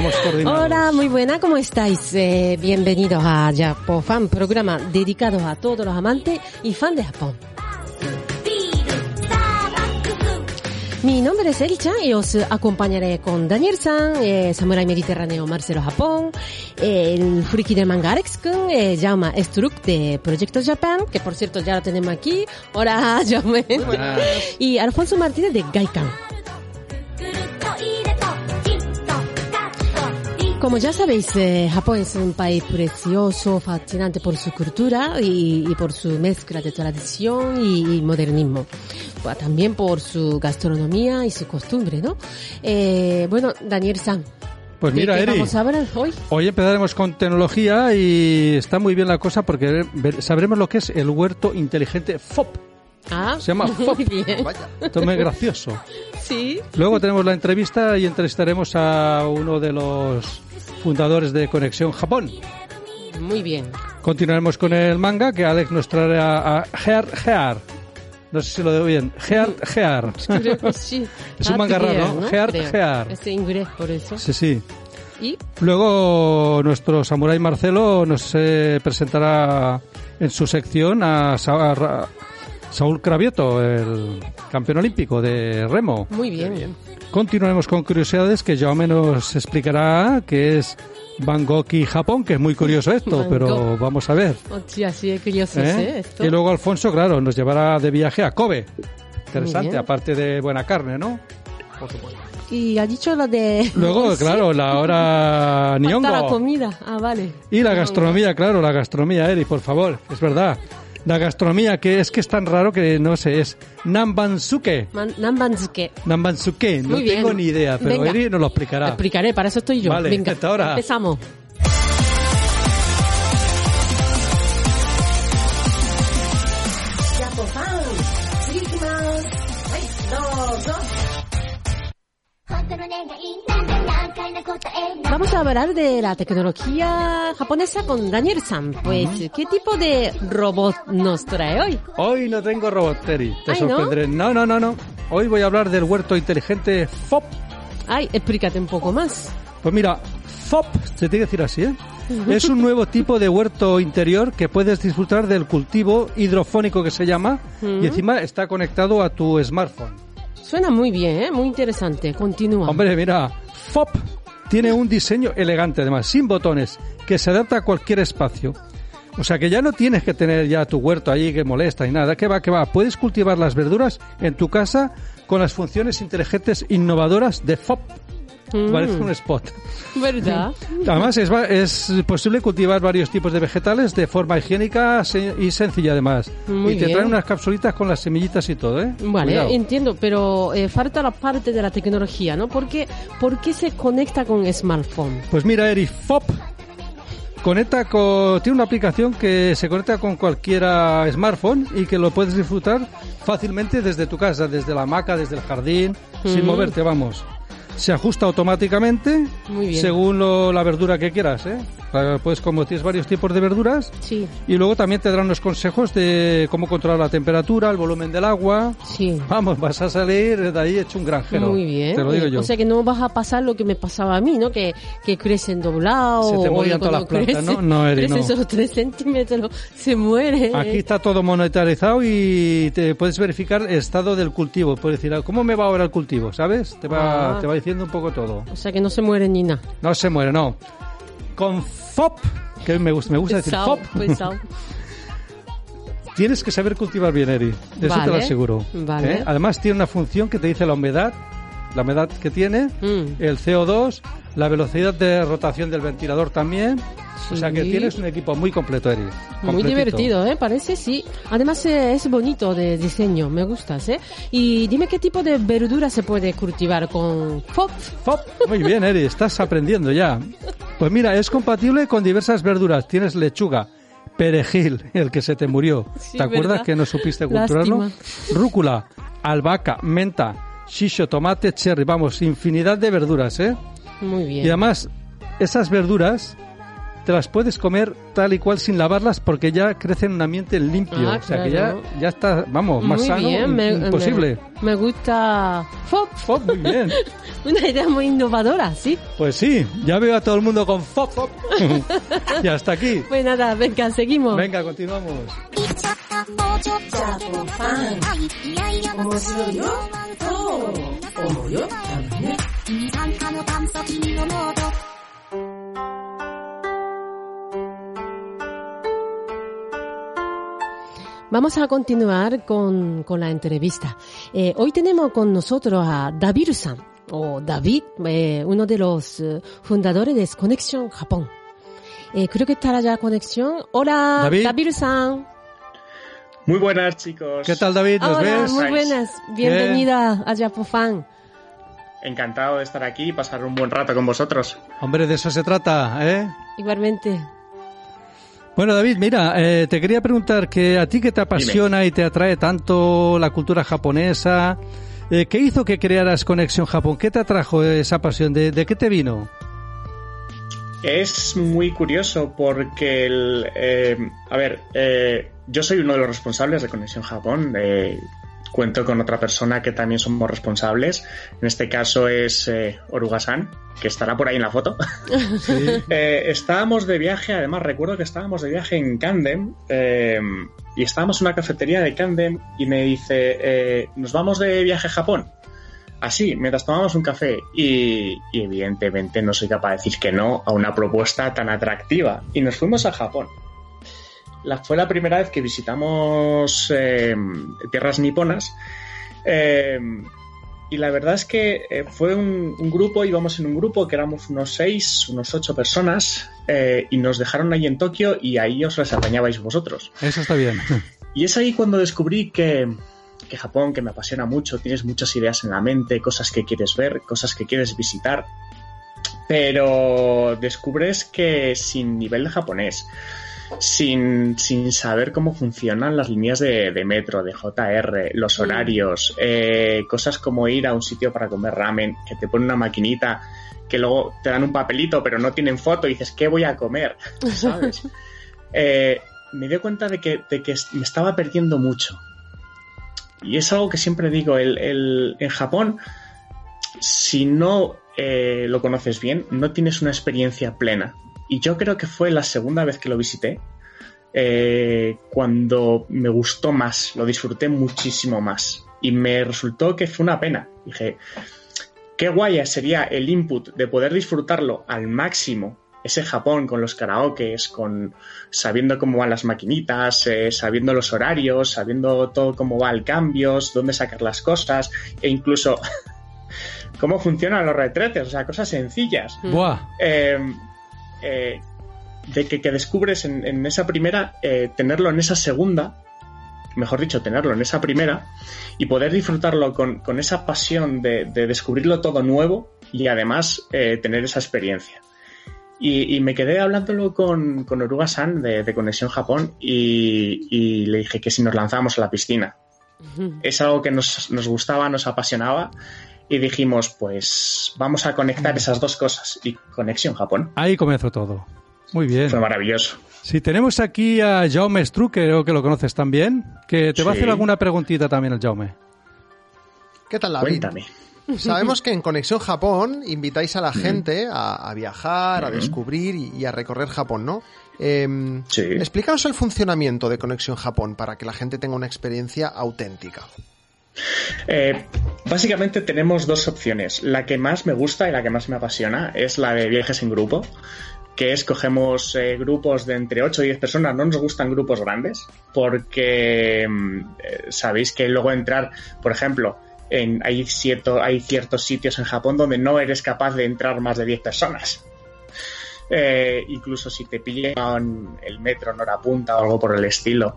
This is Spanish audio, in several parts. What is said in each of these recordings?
Vamos coordinados. Hola, muy buena, ¿cómo estáis? Eh, bienvenidos a Japofan, programa dedicado a todos los amantes y fans de Japón. Mi nombre es Elcha y os acompañaré con Daniel San, eh, Samurai Mediterráneo Marcelo Japón, eh, el friki del manga Alex Kun, eh, Jauma Struck de Proyecto Japan, que por cierto ya lo tenemos aquí. Hola, Jaume. Y Alfonso Martínez de Gaikan. Como ya sabéis, eh, Japón es un país precioso, fascinante por su cultura y, y por su mezcla de tradición y, y modernismo. También por su gastronomía y su costumbre, ¿no? Eh, bueno, Daniel San. Pues ¿de mira, qué Eri. vamos a hablar hoy? Hoy empezaremos con tecnología y está muy bien la cosa porque sabremos lo que es el huerto inteligente FOP. Ah, Se llama FOP. muy bien. Esto es muy gracioso. Sí. Luego tenemos la entrevista y entrevistaremos a uno de los fundadores de Conexión Japón. Muy bien. Continuaremos con el manga que Alex nos traerá a Gear Gear. No sé si lo digo bien. Gear Gear. Creo que sí. Es un manga Atelier, raro, ¿no? Gear, Creo. Gear. Es en inglés, por eso. Sí, sí. Y Luego nuestro samurái Marcelo nos eh, presentará en su sección a, a Ra- Saúl Cravioto, el campeón olímpico de remo. muy bien. Continuaremos con curiosidades que Jaume nos explicará que es Bangkok y Japón, que es muy curioso esto, Bangkok. pero vamos a ver. Hostia, sí, es curioso, ¿eh? ¿eh? Esto. Y luego Alfonso, claro, nos llevará de viaje a Kobe. Interesante, bien. aparte de buena carne, ¿no? Y ha dicho lo de... Luego, claro, la hora falta la comida. Ah, vale. Y la gastronomía, claro, la gastronomía, Eri, por favor, es verdad. La gastronomía, que es que es tan raro que no sé, es Nambansuke. Man-. Nambansuke, no Muy bien. tengo ni idea, pero Venga. Eri nos lo explicará. Explicaré, para eso estoy yo. Vale, Venga, hasta ahora. empezamos. Vamos a hablar de la tecnología japonesa con Daniel San. Pues, ¿qué tipo de robot nos trae hoy? Hoy no tengo robot, Eri, te Ay, ¿no? sorprenderé. ¿no? no, no, no, Hoy voy a hablar del huerto inteligente FOP. Ay, explícate un poco más. Pues mira, FOP, se tiene que decir así, ¿eh? Es un nuevo tipo de huerto interior que puedes disfrutar del cultivo hidrofónico que se llama y encima está conectado a tu smartphone. Suena muy bien, ¿eh? Muy interesante. Continúa. Hombre, mira, FOP tiene un diseño elegante además, sin botones, que se adapta a cualquier espacio. O sea que ya no tienes que tener ya tu huerto ahí que molesta y nada, que va, que va. Puedes cultivar las verduras en tu casa con las funciones inteligentes innovadoras de FOP. Mm. Parece un spot. ¿Verdad? Además, es, es posible cultivar varios tipos de vegetales de forma higiénica y sencilla además. Muy y te bien. traen unas capsulitas con las semillitas y todo, ¿eh? Vale, Cuidado. entiendo, pero eh, falta la parte de la tecnología, ¿no? Porque, ¿Por qué se conecta con smartphone? Pues mira, Eri, FOP conecta con, tiene una aplicación que se conecta con cualquiera smartphone y que lo puedes disfrutar fácilmente desde tu casa, desde la hamaca, desde el jardín, sin Mm. moverte, vamos. Se ajusta automáticamente Muy bien. según lo- la verdura que quieras, ¿eh? Pues como tienes varios tipos de verduras, Sí, y luego también te darán unos consejos de cómo controlar la temperatura, el volumen del agua. sí. Vamos, vas a salir de ahí hecho un granjero. Muy bien. Te lo digo yo. O sea que no vas a pasar lo que me pasaba a mí, ¿no? Que, que crecen doblados. Se te morían todas las plantas, crecen- ¿no? No, Eri, crecen no. solo 3 centímetros, se muere. Aquí está todo monetarizado y te puedes verificar el estado del cultivo. Puedes decir, ¿cómo me va ahora el cultivo? ¿Sabes? Te va, Ah. te va diciendo un poco todo. O sea que no se muere ni nada. No se muere, no. Con FOP, que me gusta, me gusta decir FOP, tienes que saber cultivar bien, Eri. Eso te lo aseguro. vale. ¿Eh? Además tiene una función que te dice la humedad, la humedad que tiene, Mm. el CO2, la velocidad de rotación del ventilador también. O sea que Sí. tienes un equipo muy completo, Eri. Muy divertido, ¿eh? Parece, sí. Además eh, es bonito de diseño, me gustas, ¿eh? Y dime qué tipo de verdura se puede cultivar con FOP. Fop. Muy bien, Eri, estás aprendiendo ya. Pues mira, es compatible con diversas verduras. Tienes lechuga, perejil, el que se te murió. Sí, ¿Te acuerdas ¿verdad? que no supiste culturarlo? Lástima. Rúcula, albahaca, menta, shisho, tomate, cherry. Vamos, infinidad de verduras, ¿eh? Muy bien. Y además, esas verduras te las puedes comer tal y cual sin lavarlas porque ya crecen en un ambiente limpio. Ah, o sea que ya, ya está, vamos, más Muy sano bien, me- imposible. Me, me gusta FOP. Fop, muy bien. Una idea muy innovadora, ¿sí? Pues sí, ya veo a todo el mundo con fop, fop. y hasta aquí. Pues nada, venga, seguimos. Venga, continuamos. Vamos a continuar con, con la entrevista. Eh, hoy tenemos con nosotros a David San, o David, eh, uno de los eh, fundadores de Conexión Japón. Eh, creo que estará ya conexión. Hola, David. David San. Muy buenas, chicos. ¿Qué tal, David? ¿Nos Hola, ves? muy buenas. Bienvenida a Japofan. Encantado de estar aquí y pasar un buen rato con vosotros. Hombre, de eso se trata, ¿eh? Igualmente. Bueno, David, mira, eh, te quería preguntar que a ti que te apasiona y te atrae tanto la cultura japonesa, eh, ¿qué hizo que crearas Conexión Japón? ¿Qué te atrajo esa pasión? ¿De, de qué te vino? Es muy curioso porque, el, eh, a ver, eh, yo soy uno de los responsables de Conexión Japón. Cuento con otra persona que también somos responsables. En este caso es eh, Oruga-san, que estará por ahí en la foto. Sí. Eh, estábamos de viaje, además recuerdo que estábamos de viaje en Candem eh, y estábamos en una cafetería de Candem y me dice, nos vamos de viaje a Japón. Así, mientras tomamos un café y, y evidentemente no soy capaz de decir que no a una propuesta tan atractiva y nos fuimos a Japón. La, fue la primera vez que visitamos eh, tierras niponas eh, y la verdad es que eh, fue un, un grupo, íbamos en un grupo que éramos unos seis, unos ocho personas eh, y nos dejaron ahí en Tokio y ahí os las apañabais vosotros. Eso está bien. Y es ahí cuando descubrí que, que Japón, que me apasiona mucho, tienes muchas ideas en la mente, cosas que quieres ver, cosas que quieres visitar, pero descubres que sin nivel de japonés, sin, sin saber cómo funcionan las líneas de, de metro, de JR, los horarios, eh, cosas como ir a un sitio para comer ramen, que te pone una maquinita, que luego te dan un papelito pero no tienen foto y dices, ¿qué voy a comer? ¿Sabes? Eh, me di cuenta de que, de que me estaba perdiendo mucho. Y es algo que siempre digo, el, el- en Japón, si no eh, lo conoces bien, no tienes una experiencia plena. Y yo creo que fue la segunda vez que lo visité, eh, cuando me gustó más, lo disfruté muchísimo más. Y me resultó que fue una pena. Dije, qué guay sería el input de poder disfrutarlo al máximo. Ese Japón con los karaokes, con sabiendo cómo van las maquinitas, eh, sabiendo los horarios, sabiendo todo cómo va el cambios, dónde sacar las cosas, e incluso cómo funcionan los retretes, o sea, cosas sencillas. Buah. Eh, eh, de que, que descubres en, en esa primera, eh, tenerlo en esa segunda, mejor dicho, tenerlo en esa primera, y poder disfrutarlo con, con esa pasión de, de descubrirlo todo nuevo y además eh, tener esa experiencia. Y, y me quedé hablándolo con, con Oruga-san de, de Conexión Japón y, y le dije que si nos lanzábamos a la piscina. Es algo que nos, nos gustaba, nos apasionaba y dijimos, pues vamos a conectar esas dos cosas y Conexión Japón. Ahí comenzó todo. Muy bien. Fue maravilloso. Si tenemos aquí a Jaume Struck, creo que lo conoces también, que te va a Sí. hacer alguna preguntita también el Jaume. ¿Qué tal, David? Cuéntame. Sabemos que en Conexión Japón invitáis a la gente a, a viajar, a descubrir y, y a recorrer Japón, ¿no? Em, Sí. Explícanos el funcionamiento de Conexión Japón para que la gente tenga una experiencia auténtica. Eh, básicamente tenemos dos opciones. La que más me gusta y la que más me apasiona es la de viajes en grupo, que escogemos eh, grupos de entre 8 y 10 personas. No nos gustan grupos grandes porque mm, eh, sabéis que luego entrar, por ejemplo, en, hay, cierto, hay ciertos sitios en Japón donde no eres capaz de entrar más de 10 personas. Eh, incluso si te pillan el metro en hora punta o algo por el estilo.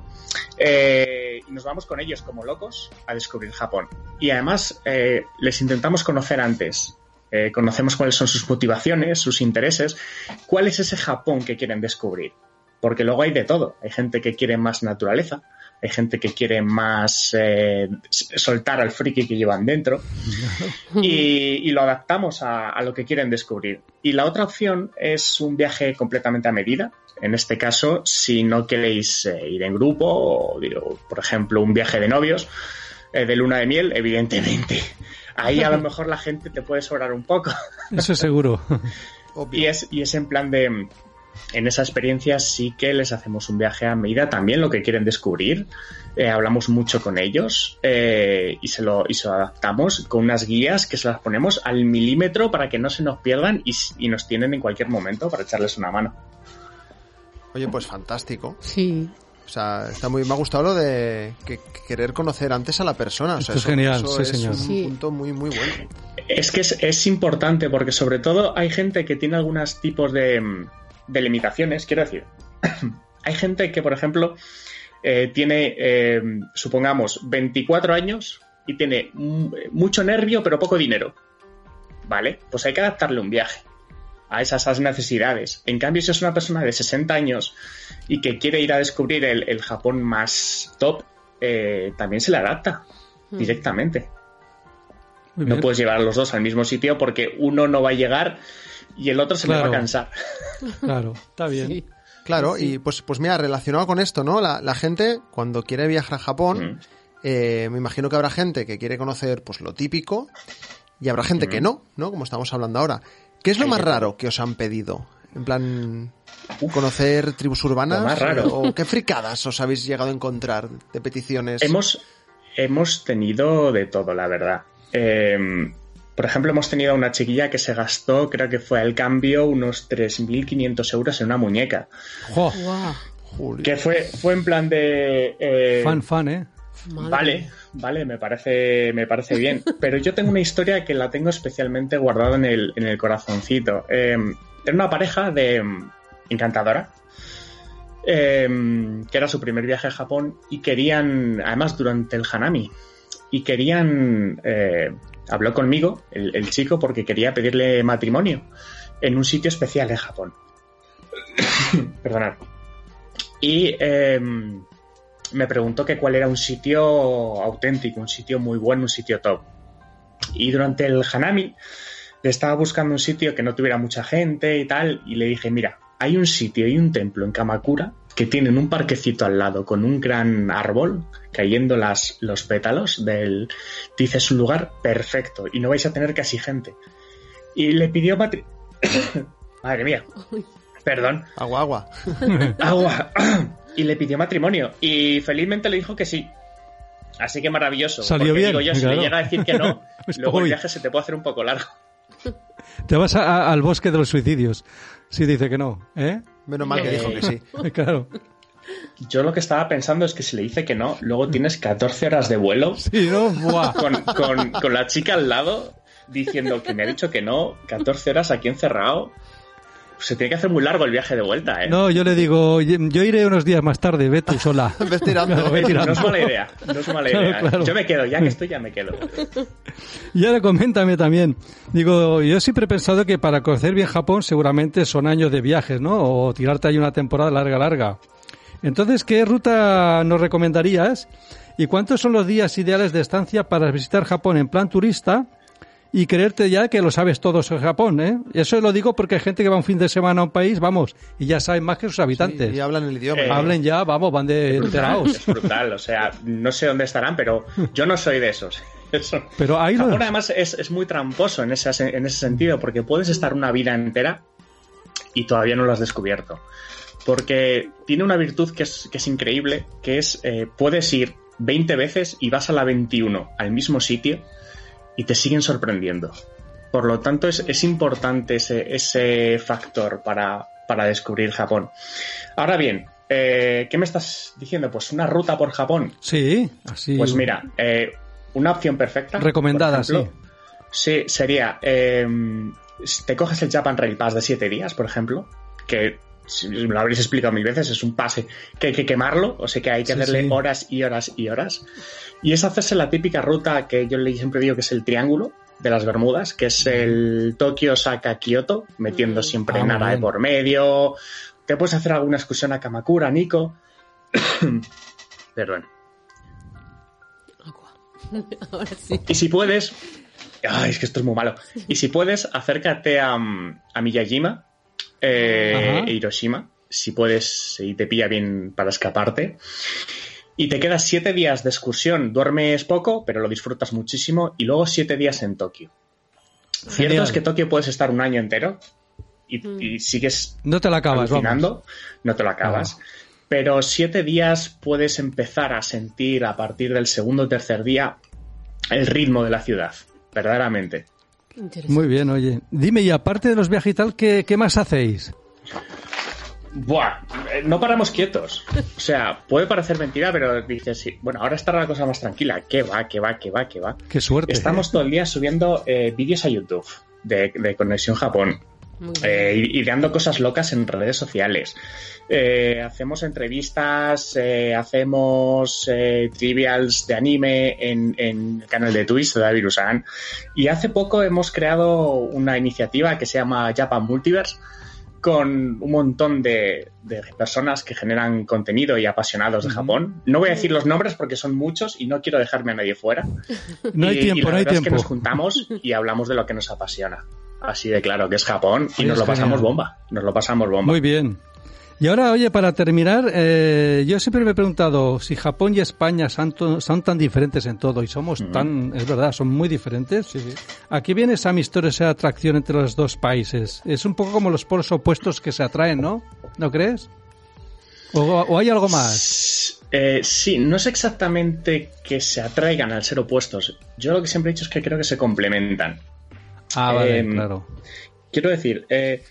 Eh, nos vamos con ellos como locos a descubrir Japón. Y además eh, les intentamos conocer antes. Eh, conocemos cuáles son sus motivaciones, sus intereses, cuál es ese Japón que quieren descubrir. Porque luego hay de todo. Hay gente que quiere más naturaleza, hay gente que quiere más eh, soltar al friki que llevan dentro y, y lo adaptamos a, a lo que quieren descubrir. Y la otra opción es un viaje completamente a medida. En este caso, si no queréis eh, ir en grupo, o digo, por ejemplo, un viaje de novios, eh, de luna de miel, evidentemente. Ahí a lo mejor la gente te puede sobrar un poco. Eso es seguro. Y es, y es en plan de. En esa experiencia sí que les hacemos un viaje a medida también, lo que quieren descubrir. Eh, hablamos mucho con ellos eh, y, se lo, y se lo adaptamos con unas guías que se las ponemos al milímetro para que no se nos pierdan y nos tienen en cualquier momento para echarles una mano. Oye, pues fantástico. Sí. O sea, está muy, me ha gustado lo de que, que querer conocer antes a la persona. O sea, Esto es genial, sí, es señor. un Sí. punto muy, muy bueno. Es que es, es importante porque sobre todo hay gente que tiene algunos tipos de, de limitaciones. Quiero decir, hay gente que, por ejemplo, eh, tiene, eh, supongamos, 24 años y tiene mucho nervio pero poco dinero. ¿Vale? Pues hay que adaptarle un viaje a esas, esas necesidades. En cambio, si es una persona de 60 años y que quiere ir a descubrir el, el Japón más top, eh, también se le adapta Mm. directamente. Muy No bien. puedes llevar a los dos al mismo sitio porque uno no va a llegar y el otro se le va a cansar. Claro, está bien. Sí. Claro, Sí. y pues, pues mira, relacionado con esto, ¿no? La, la gente, cuando quiere viajar a Japón, Mm. eh, me imagino que habrá gente que quiere conocer pues lo típico y habrá gente que Mm. no, ¿no? Como estamos hablando ahora. ¿Qué es lo más raro que os han pedido? En plan, Uf. conocer tribus urbanas Lo más raro. o qué fricadas os habéis llegado a encontrar de peticiones. Hemos, hemos tenido de todo, la verdad. Eh, por ejemplo, hemos tenido a una chiquilla que se gastó, creo que fue al cambio, unos 3.500 euros en una muñeca. Juli. Que fue, fue en plan de... eh, fan, fan, ¿eh? Vale. Vale, me parece, me parece bien. Pero yo tengo una historia que la tengo especialmente guardada en el, en el corazoncito. Eh, era una pareja de mm, encantadora. eh, que era su primer viaje a Japón y querían, además durante el Hanami, y querían, eh, habló conmigo, el, el chico, porque quería pedirle matrimonio en un sitio especial de Japón. Perdonad. Y eh, me preguntó que cuál era un sitio auténtico, un sitio muy bueno, un sitio top. Y durante el Hanami le estaba buscando un sitio que no tuviera mucha gente y tal, y le dije, mira, hay un sitio y un templo en Kamakura que tienen un parquecito al lado con un gran árbol cayendo las, los pétalos del... Dice, es un lugar perfecto y no vais a tener casi gente. Y le pidió matri... Madre mía. Perdón Agua, agua. agua y le pidió matrimonio y felizmente le dijo que sí. Así que maravilloso. Salió porque bien, Digo yo, si claro. le llega a decir que no, luego el viaje se te puede hacer un poco largo. Te vas a- a- al bosque de los suicidios. Si dice que no, ¿eh? Menos mal que dijo que sí. Claro. Yo lo que estaba pensando es que si le dice que no, luego tienes 14 horas de vuelo Sí, ¿no? Buah. con, con- con la chica al lado diciendo que me ha dicho que no, 14 horas aquí encerrado. Se tiene que hacer muy largo el viaje de vuelta, ¿eh? No, yo le digo, yo iré unos días más tarde, ve tú sola. Ves tirando. Claro, ve No tirando. es mala idea, no es mala Claro, idea. ¿eh? claro. Yo me quedo, ya que estoy, ya me quedo. Y ahora coméntame también. Digo, yo siempre he pensado que para conocer bien Japón seguramente son años de viajes, ¿no? O tirarte ahí una temporada larga, larga. Entonces, ¿qué ruta nos recomendarías? ¿Y cuántos son los días ideales de estancia para visitar Japón en plan turista? Y creerte ya que lo sabes todo sobre Japón, ¿eh? Eso lo digo porque hay gente que va un fin de semana a un país, vamos, y ya saben más que sus habitantes. Y hablan el idioma. Eh, Hablen ya, vamos, van de enterados. Es brutal, o sea, no sé dónde estarán, pero yo no soy de esos. Eso. Pero ahí lo... Japón además es, es muy tramposo en ese, en ese sentido, porque puedes estar una vida entera y todavía no lo has descubierto. Porque tiene una virtud que es, que es increíble, que es, eh, puedes ir 20 veces y vas a la 21 al mismo sitio y te siguen sorprendiendo. Por lo tanto, es, es importante ese, ese factor para, para descubrir Japón. Ahora bien, eh, ¿qué me estás diciendo? Pues una ruta por Japón. Sí, así... Pues mira, eh, una opción perfecta. Recomendada, ejemplo, Sí, sería. eh, te coges el Japan Rail Pass de 7 días, por ejemplo, que lo habréis explicado mil veces, es un pase que hay que quemarlo, o sea que hay que Sí, hacerle sí. horas y horas y horas. Y es hacerse la típica ruta que yo le- siempre digo que es el triángulo de las Bermudas, que es el Tokio, Osaka, Kyoto, metiendo Mm. siempre Ah, nada de por medio. Te puedes hacer alguna excursión a Kamakura, Nico. Perdón. Ahora sí. Y si puedes, ay, es que esto es muy malo. Y si puedes, acércate a, a Miyajima eh, e Hiroshima, si puedes y te pilla bien para escaparte. Y te quedas siete días de excursión, duermes poco, pero lo disfrutas muchísimo, y luego siete días en Tokio. Cierto es que Tokio puedes estar un año entero y, Mm. y sigues No te la acabas, vamos. no te lo acabas. Pero siete días puedes empezar a sentir a partir del segundo o tercer día el ritmo de la ciudad, verdaderamente. Muy bien, oye. Dime, y aparte de los viajes y tal, ¿qué, qué más hacéis? Buah, eh, no paramos quietos. O sea, puede parecer mentira, pero dices, sí, bueno, ahora está la cosa más tranquila. ¿Qué va, qué va, qué va, qué va? Qué suerte. Estamos todo el día subiendo eh, vídeos a YouTube de, de Conexión Japón. Eh, y- ideando cosas locas en redes sociales. Eh, hacemos entrevistas, eh, hacemos eh, trivials de anime en, en el canal de Twitch de David Usan. Y hace poco hemos creado una iniciativa que se llama Japan Multiverse con un montón de, de personas que generan contenido y apasionados de Japón. No voy a decir los nombres porque son muchos y no quiero dejarme a nadie fuera. No hay Y- y tiempo, la no hay verdad es que tiempo. nos juntamos y hablamos de lo que nos apasiona. Así de claro, que es Japón y Sí, nos lo pasamos bomba. Nos lo pasamos bomba. Muy bien. Y ahora, oye, para terminar, eh, yo siempre me he preguntado si Japón y España son, tan diferentes en todo y somos tan, es verdad, son muy diferentes. Aquí viene esa amistad, esa atracción entre los dos países. Es un poco como los polos opuestos que se atraen, ¿no? ¿No crees? ¿O, o hay algo más? Eh, sí, no es exactamente que se atraigan al ser opuestos. Yo lo que siempre he dicho es que creo que se complementan. Ah, vale, Em, claro. Quiero decir, eh,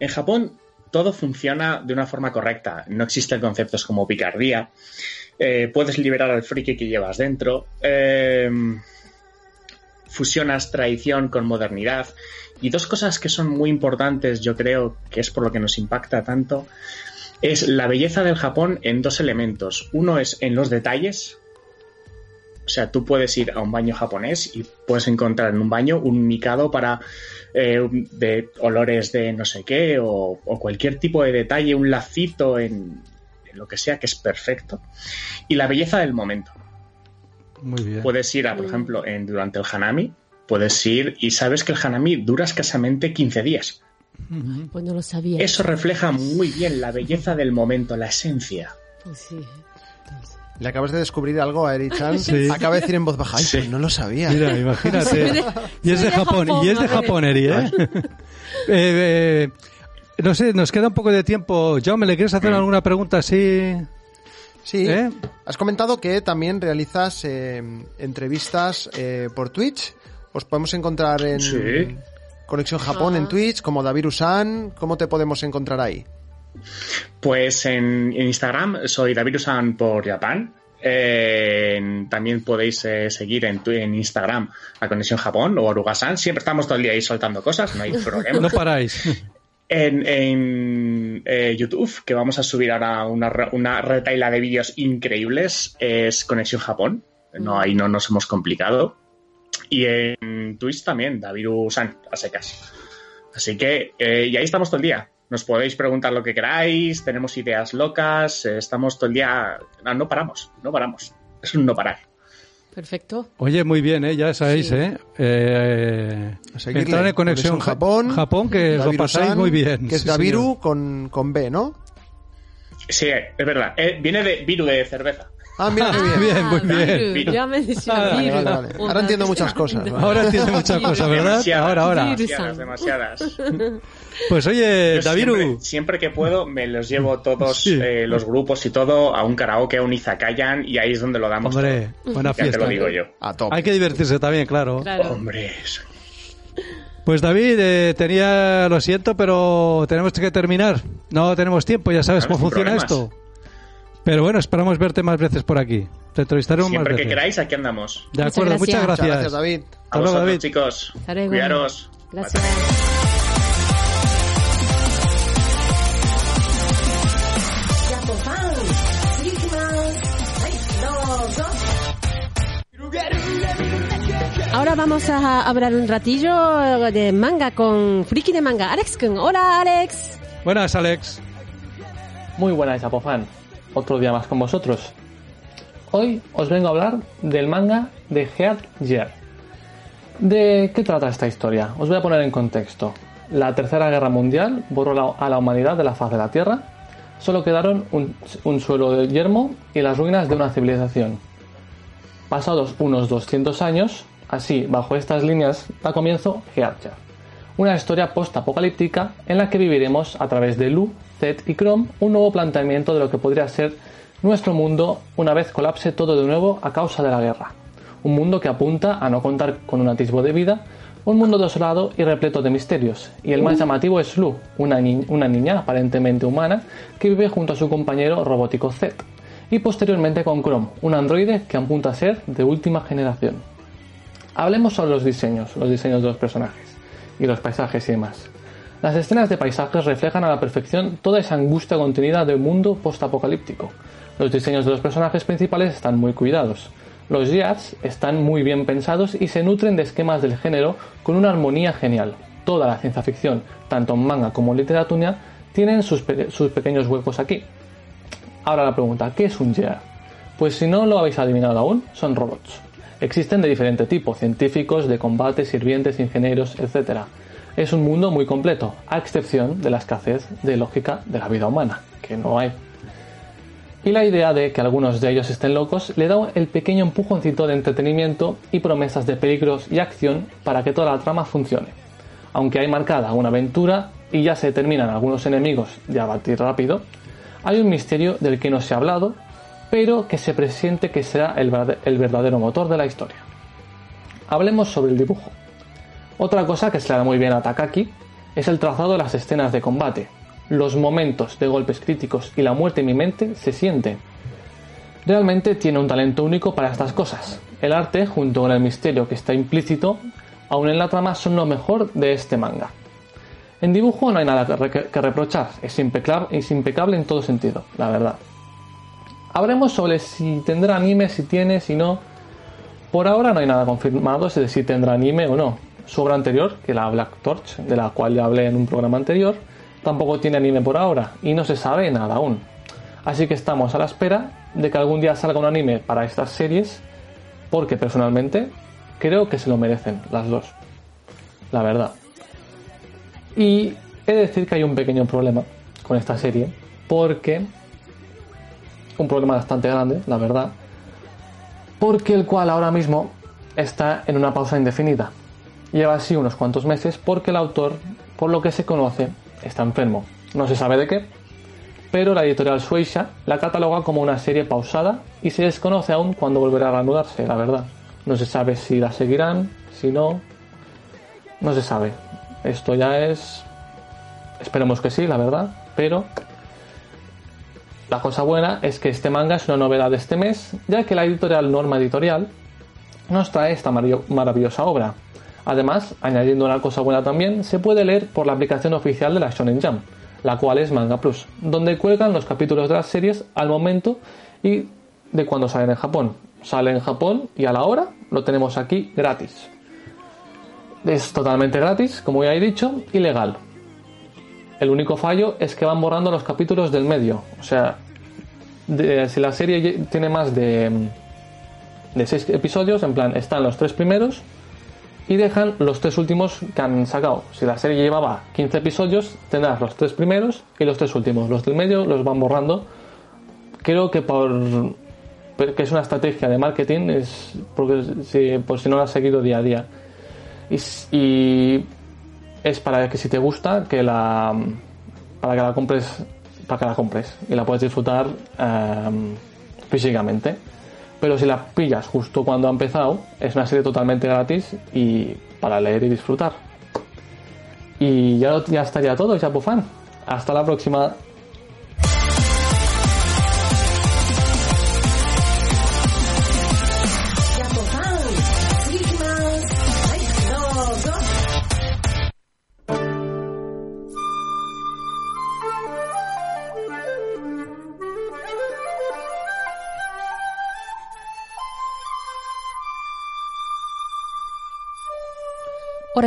en Japón todo funciona de una forma correcta. No existen conceptos como picardía. Eh, puedes liberar al friki que llevas dentro. Eh, fusionas tradición con modernidad. Y dos cosas que son muy importantes, yo creo que es por lo que nos impacta tanto, es la belleza del Japón en dos elementos. Uno es en los detalles. O sea, tú puedes ir a un baño japonés y puedes encontrar en un baño un micado para eh, de olores de no sé qué o, o cualquier tipo de detalle, un lacito en, en lo que sea que es perfecto. Y la belleza del momento. Muy bien. Puedes ir a, por ejemplo, en, durante el Hanami, puedes ir y sabes que el Hanami dura escasamente 15 días. Pues no lo sabía. Eso refleja muy bien la belleza del momento, la esencia. Pues sí. Le acabas de descubrir algo a Eri-chan. Sí. Acaba de decir en voz baja. Ay, Sí. pues no lo sabía. Mira, imagínate. Y es de Japón, y es de. Japón, Eri, ¿eh? Eh, eh, no sé, nos queda un poco de tiempo. Jaume, ¿le quieres hacer alguna pregunta así? Sí. ¿Eh? Has comentado que también realizas eh, entrevistas eh, por Twitch. Os podemos encontrar en Sí. Conexión Japón Ah. en Twitch, como David Usan. ¿Cómo te podemos encontrar ahí? Pues en, en Instagram soy David Usan por Japón. Eh, también podéis eh, seguir en, Instagram a Conexión Japón o Orugasan. Siempre estamos todo el día ahí soltando cosas, no hay problema. No paráis. En, en, eh, YouTube, que vamos a subir ahora una, una retaila de vídeos increíbles, es Conexión Japón. No, ahí no nos hemos complicado. Y en Twitch también, David Usan, a secas. Así que, eh, y ahí estamos todo el día. Nos podéis preguntar lo que queráis, tenemos ideas locas, eh, estamos todo el día. No, no paramos, no paramos. Es un no parar. Perfecto. Oye, muy bien, ¿eh? ya sabéis, Sí. ¿eh? eh entrar en conexión Japón, Japón, que os lo Daviru pasáis San, muy bien. Que es Sí, Daviru con, con B, ¿no? Sí, es verdad. Eh, viene de Viru de cerveza. Ah, mira qué bien. Bien, muy bien. Viru, Ya me decía Ah, vale, vale, vale. Ahora entiendo muchas cosas, ¿no? Ahora entiende muchas cosas, ¿verdad? Demasiadas, Ahora, ahora. Demasiadas, demasiadas. Pues oye, Daviru, Siempre, siempre que puedo me los llevo todos Sí. eh, los grupos y todo a un karaoke, a un izakayan y ahí es donde lo damos hombre, buena. Ya te fiesta. lo digo yo. A top. Hay que divertirse también, claro. Claro. Hombre, eso- Pues David, eh, tenía, lo siento, pero tenemos que terminar. No tenemos tiempo, ya sabes Vale, cómo funciona problemas. esto. Pero bueno, esperamos verte más veces por aquí. Te entrevistaremos más siempre que veces. queráis, aquí andamos. De Muchas acuerdo, muchas gracias. Muchas gracias, David. A Hasta luego, vosotros, David. chicos. Hasta luego. Cuidaros. Gracias. Ahora vamos a hablar un ratillo de manga con Friki de Manga. Alex Kun. Hola, Alex. Buenas, Alex. Muy buenas, Apofan. Otro día más con vosotros. Hoy os vengo a hablar del manga de Head Year. ¿De qué trata esta historia? Os voy a poner en contexto. La Tercera Guerra Mundial borró a la humanidad de la faz de la Tierra. Solo quedaron un, suelo de yermo y las ruinas de una civilización. Pasados unos 200 años, así, bajo estas líneas, da comienzo Heartjar, una historia post-apocalíptica en la que viviremos a través de Lu, Zed y Chrome un nuevo planteamiento de lo que podría ser nuestro mundo una vez colapse todo de nuevo a causa de la guerra. Un mundo que apunta a no contar con un atisbo de vida, un mundo desolado y repleto de misterios. Y el más llamativo es Lu, una, una niña aparentemente humana que vive junto a su compañero robótico Zed. Y posteriormente con Chrome, un androide que apunta a ser de última generación. Hablemos sobre los diseños, los diseños de los personajes y los paisajes y demás. Las escenas de paisajes reflejan a la perfección toda esa angustia contenida de un mundo postapocalíptico. Los diseños de los personajes principales están muy cuidados. Los yards están muy bien pensados y se nutren de esquemas del género con una armonía genial. Toda la ciencia ficción, tanto en manga como en literatura, tienen sus, pe- sus pequeños huecos aquí. Ahora la pregunta, ¿qué es un Gear? Pues si no lo habéis adivinado aún, son robots. Existen de diferente tipo, científicos, de combate, sirvientes, ingenieros, etc. Es un mundo muy completo, a excepción de la escasez de lógica de la vida humana, que no hay. Y la idea de que algunos de ellos estén locos le da el pequeño empujoncito de entretenimiento y promesas de peligros y acción para que toda la trama funcione. Aunque hay marcada una aventura y ya se determinan algunos enemigos de abatir rápido, hay un misterio del que no se ha hablado, pero que se presiente que será el verdadero motor de la historia. Hablemos sobre el dibujo. Otra cosa que se le da muy bien a Takaki es el trazado de las escenas de combate. Los momentos de golpes críticos y la muerte inminente se sienten. Realmente tiene un talento único para estas cosas. El arte, junto con el misterio que está implícito, aún en la trama, son lo mejor de este manga. En dibujo no hay nada que, que reprochar, es impecable, es impecable en todo sentido, la verdad. Hablemos sobre si tendrá anime, si tiene, si no. Por ahora no hay nada confirmado de si tendrá anime o no. Su obra anterior, que la Black Torch, de la cual ya hablé en un programa anterior, tampoco tiene anime por ahora y no se sabe nada aún. Así que estamos a la espera de que algún día salga un anime para estas series, porque personalmente creo que se lo merecen las dos. La verdad. Y he de decir que hay un pequeño problema con esta serie, porque un problema bastante grande, la verdad, porque el cual ahora mismo está en una pausa indefinida. Lleva así unos cuantos meses porque el autor, por lo que se conoce, está enfermo. No se sabe de qué, pero la editorial Shueisha la cataloga como una serie pausada y se desconoce aún cuándo volverá a reanudarse, la verdad. No se sabe si la seguirán, si no, no se sabe. Esto ya es... Esperemos que sí, la verdad, pero la cosa buena es que este manga es una novedad de este mes, ya que la editorial Norma Editorial nos trae esta marav- maravillosa obra. Además, añadiendo una cosa buena también, se puede leer por la aplicación oficial de la Shonen Jump, la cual es Manga Plus, donde cuelgan los capítulos de las series al momento y de cuando salen en Japón. Sale en Japón y a la hora lo tenemos aquí gratis. Es totalmente gratis, como ya he dicho, y legal. El único fallo es que van borrando los capítulos del medio. O sea, si la serie tiene más de, de seis episodios, en plan, están los tres primeros y dejan los tres últimos que han sacado. Si la serie llevaba 15 episodios, tendrás los tres primeros y los tres últimos. Los del medio los van borrando. Creo que por que es una estrategia de marketing, es porque si, por si no la has seguido día a día. Y es para que si te gusta, que la para que la compres para que la compres y la puedes disfrutar em, físicamente. Pero si la pillas justo cuando ha empezado, es una serie totalmente gratis y para leer y disfrutar. Y ya, ya estaría todo, Chapufan. Hasta la próxima.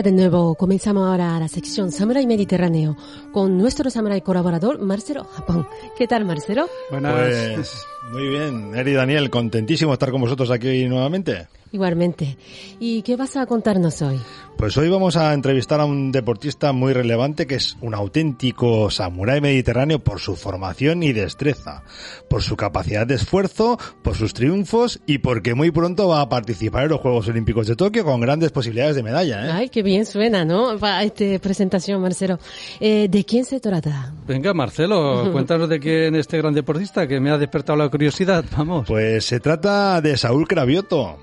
Hola de nuevo, comenzamos ahora la sección Samurai Mediterráneo con nuestro samurai colaborador Marcelo Japón. ¿Qué tal Marcelo? Buenas. Pues muy bien, Eri Daniel, contentísimo estar con vosotros aquí nuevamente. Igualmente. ¿Y qué vas a contarnos hoy? Pues hoy vamos a entrevistar a un deportista muy relevante que es un auténtico samurái mediterráneo por su formación y destreza, por su capacidad de esfuerzo, por sus triunfos y porque muy pronto va a participar en los Juegos Olímpicos de Tokio con grandes posibilidades de medalla. ¿eh? Ay, qué bien suena, ¿no? Va esta presentación, Marcelo. Eh, ¿De quién se trata? Venga, Marcelo, cuéntanos de quién este gran deportista que me ha despertado la curiosidad. Vamos. Pues se trata de Saúl Cravioto.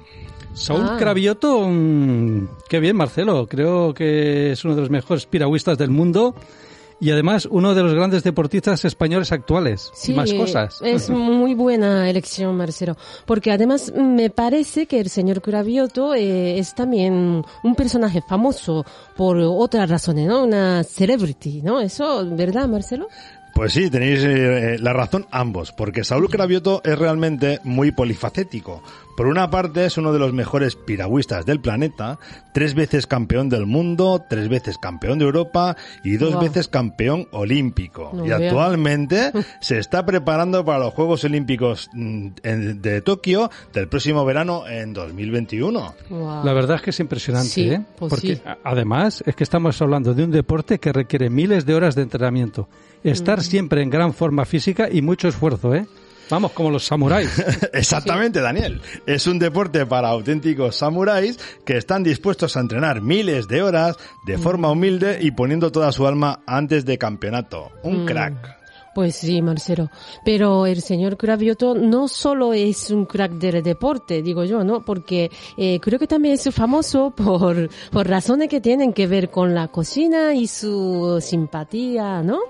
Saúl Ah. Cravioto, mm, qué bien, Marcelo. Creo que es uno de los mejores piragüistas del mundo y además uno de los grandes deportistas españoles actuales. y más cosas. Es muy buena elección, Marcelo, porque además me parece que el señor Cravioto eh, es también un personaje famoso por otras razones, ¿no? Una celebrity, ¿no? Eso, ¿verdad, Marcelo? Pues sí, tenéis eh, la razón ambos, porque Saúl Cravioto es realmente muy polifacético. Por una parte es uno de los mejores piragüistas del planeta, tres veces campeón del mundo, tres veces campeón de Europa y dos Wow. veces campeón olímpico. Y actualmente se está preparando para los Juegos Olímpicos mm, en- de Tokio del próximo verano en 2021. Wow. La verdad es que es impresionante, Sí, ¿eh? pues Porque sí. además es que estamos hablando de un deporte que requiere miles de horas de entrenamiento, Mm. Siempre en gran forma física y mucho esfuerzo, ¿eh? Vamos, como los samuráis. Exactamente, Daniel. Es un deporte para auténticos samuráis que están dispuestos a entrenar miles de horas de forma humilde y poniendo toda su alma antes de campeonato. Un Mm. crack. Pues sí, Marcelo. Pero el señor Cravioto no solo es un crack del deporte, digo yo, ¿no? Porque eh, creo que también es famoso por, por razones que tienen que ver con la cocina y su simpatía, ¿no?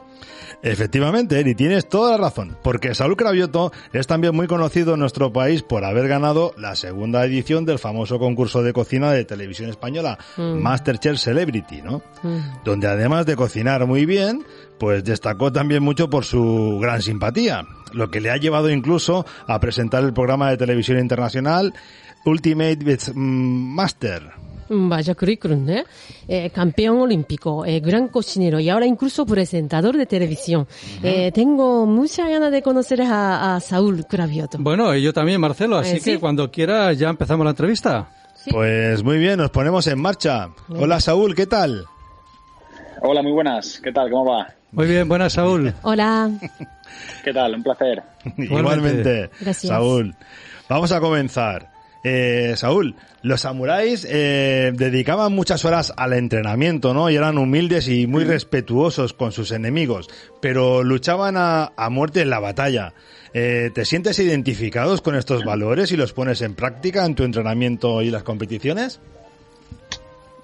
Efectivamente, Eri, tienes toda la razón, porque Saúl Cravioto es también muy conocido en nuestro país por haber ganado la segunda edición del famoso concurso de cocina de televisión española, Masterchef Celebrity, ¿no? Mm. donde además de cocinar muy bien, pues destacó también mucho por su gran simpatía, lo que le ha llevado incluso a presentar el programa de televisión internacional Ultimate mm, Master. Vaya currículum, ¿eh? Eh, Campeón olímpico, eh, gran cocinero y ahora incluso presentador de televisión. Eh, tengo mucha ganas de conocer a, a Saúl Cravioto. bueno, y yo también, Marcelo, así Eh, sí. que cuando quiera ya empezamos la entrevista. Sí. Pues muy bien, nos ponemos en marcha. Hola Saúl, ¿qué tal? Hola, muy buenas. ¿Qué tal? ¿Cómo va? Muy bien, buenas, Saúl. Hola. ¿Qué tal? Un placer. Igualmente, Gracias. Saúl. Vamos a comenzar. Eh, Saúl, los samuráis eh, dedicaban muchas horas al entrenamiento, ¿no? Y eran humildes y muy respetuosos con sus enemigos, pero luchaban a, a muerte en la batalla. Eh, ¿Te sientes identificados con estos valores y los pones en práctica en tu entrenamiento y las competiciones?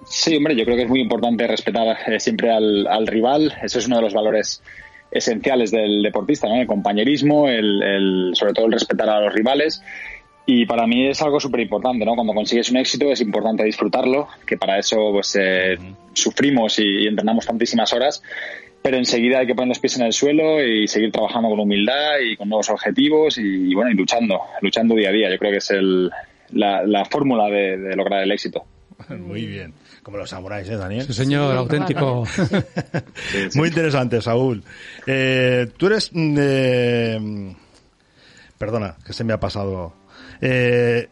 Sí, hombre, yo creo que es muy importante respetar eh, siempre al, al rival. Eso es uno de los valores esenciales del deportista, ¿no? El compañerismo, el, el- sobre todo el respetar a los rivales. Y para mí es algo súper importante, ¿no? Cuando consigues un éxito es importante disfrutarlo, que para eso pues eh, sufrimos y, y entrenamos tantísimas horas, pero enseguida hay que poner los pies en el suelo y seguir trabajando con humildad y con nuevos objetivos y, bueno, y luchando, luchando día a día. Yo creo que es el, la, la fórmula de, de lograr el éxito. Muy bien. Como los samuráis, ¿eh, Daniel? Sí, señor, Sí, auténtico. Muy interesante, Saúl. Eh, tú eres mm, mm, Perdona, que se me ha pasado. Eh,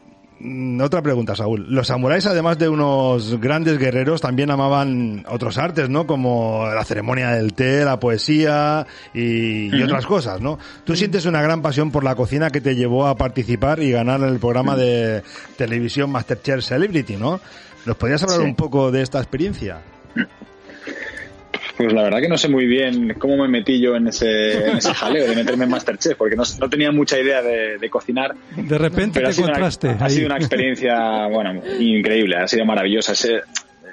otra pregunta, Saúl. Los samuráis, además de unos grandes guerreros, también amaban otros artes, ¿no? Como la ceremonia del té, la poesía y, y otras cosas, ¿no? Tú sientes una gran pasión por la cocina que te llevó a participar y ganar el programa de televisión Masterchef Celebrity, ¿no? ¿Nos podrías hablar Sí. un poco de esta experiencia? Pues la verdad que no sé muy bien cómo me metí yo en ese, en ese jaleo de meterme en Masterchef, porque no, no tenía mucha idea de, de cocinar. De repente Pero ha sido, una, encontraste. ha ahí. sido una experiencia, bueno, increíble, ha sido maravillosa.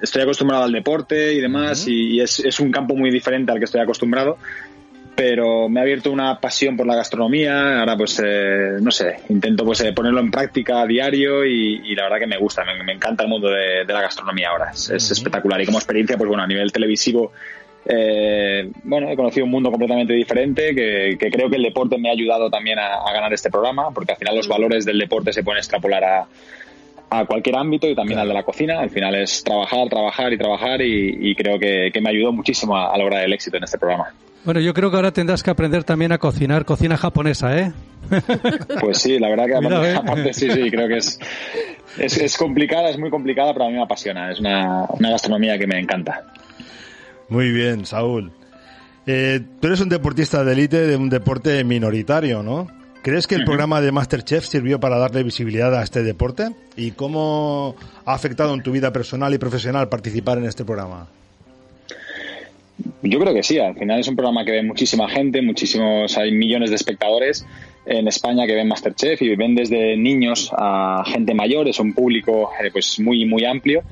Estoy acostumbrado al deporte y demás, y, y es, es un campo muy diferente al que estoy acostumbrado, pero me ha abierto una pasión por la gastronomía. Ahora, pues, eh, no sé, intento pues eh, ponerlo en práctica a diario y, y la verdad que me gusta, me, me encanta el mundo de, de la gastronomía ahora, es, es espectacular. Y como experiencia, pues bueno, a nivel televisivo. Eh, bueno, he conocido un mundo completamente diferente que, que creo que el deporte me ha ayudado también a, a ganar este programa, porque al final los valores del deporte se pueden extrapolar a, a cualquier ámbito y también al de la cocina. Al final es trabajar, trabajar y trabajar y, y creo que, que me ayudó muchísimo a, a lograr el éxito en este programa. Bueno, yo creo que ahora tendrás que aprender también a cocinar cocina japonesa, ¿eh? Pues sí, la verdad que Cuidado, aparte, ¿eh? aparte sí, sí, creo que es, es, es complicada, es muy complicada, pero a mí me apasiona. Es una, una gastronomía que me encanta. Muy bien, Saúl. Eh, tú eres un deportista de élite de un deporte minoritario, ¿no? ¿Crees que el programa de Masterchef sirvió para darle visibilidad a este deporte? ¿Y cómo ha afectado en tu vida personal y profesional participar en este programa? Yo creo que sí, al final es un programa que ve muchísima gente, muchísimos, hay millones de espectadores en España que ven Masterchef y ven desde niños a gente mayor, es un público eh, pues muy muy amplio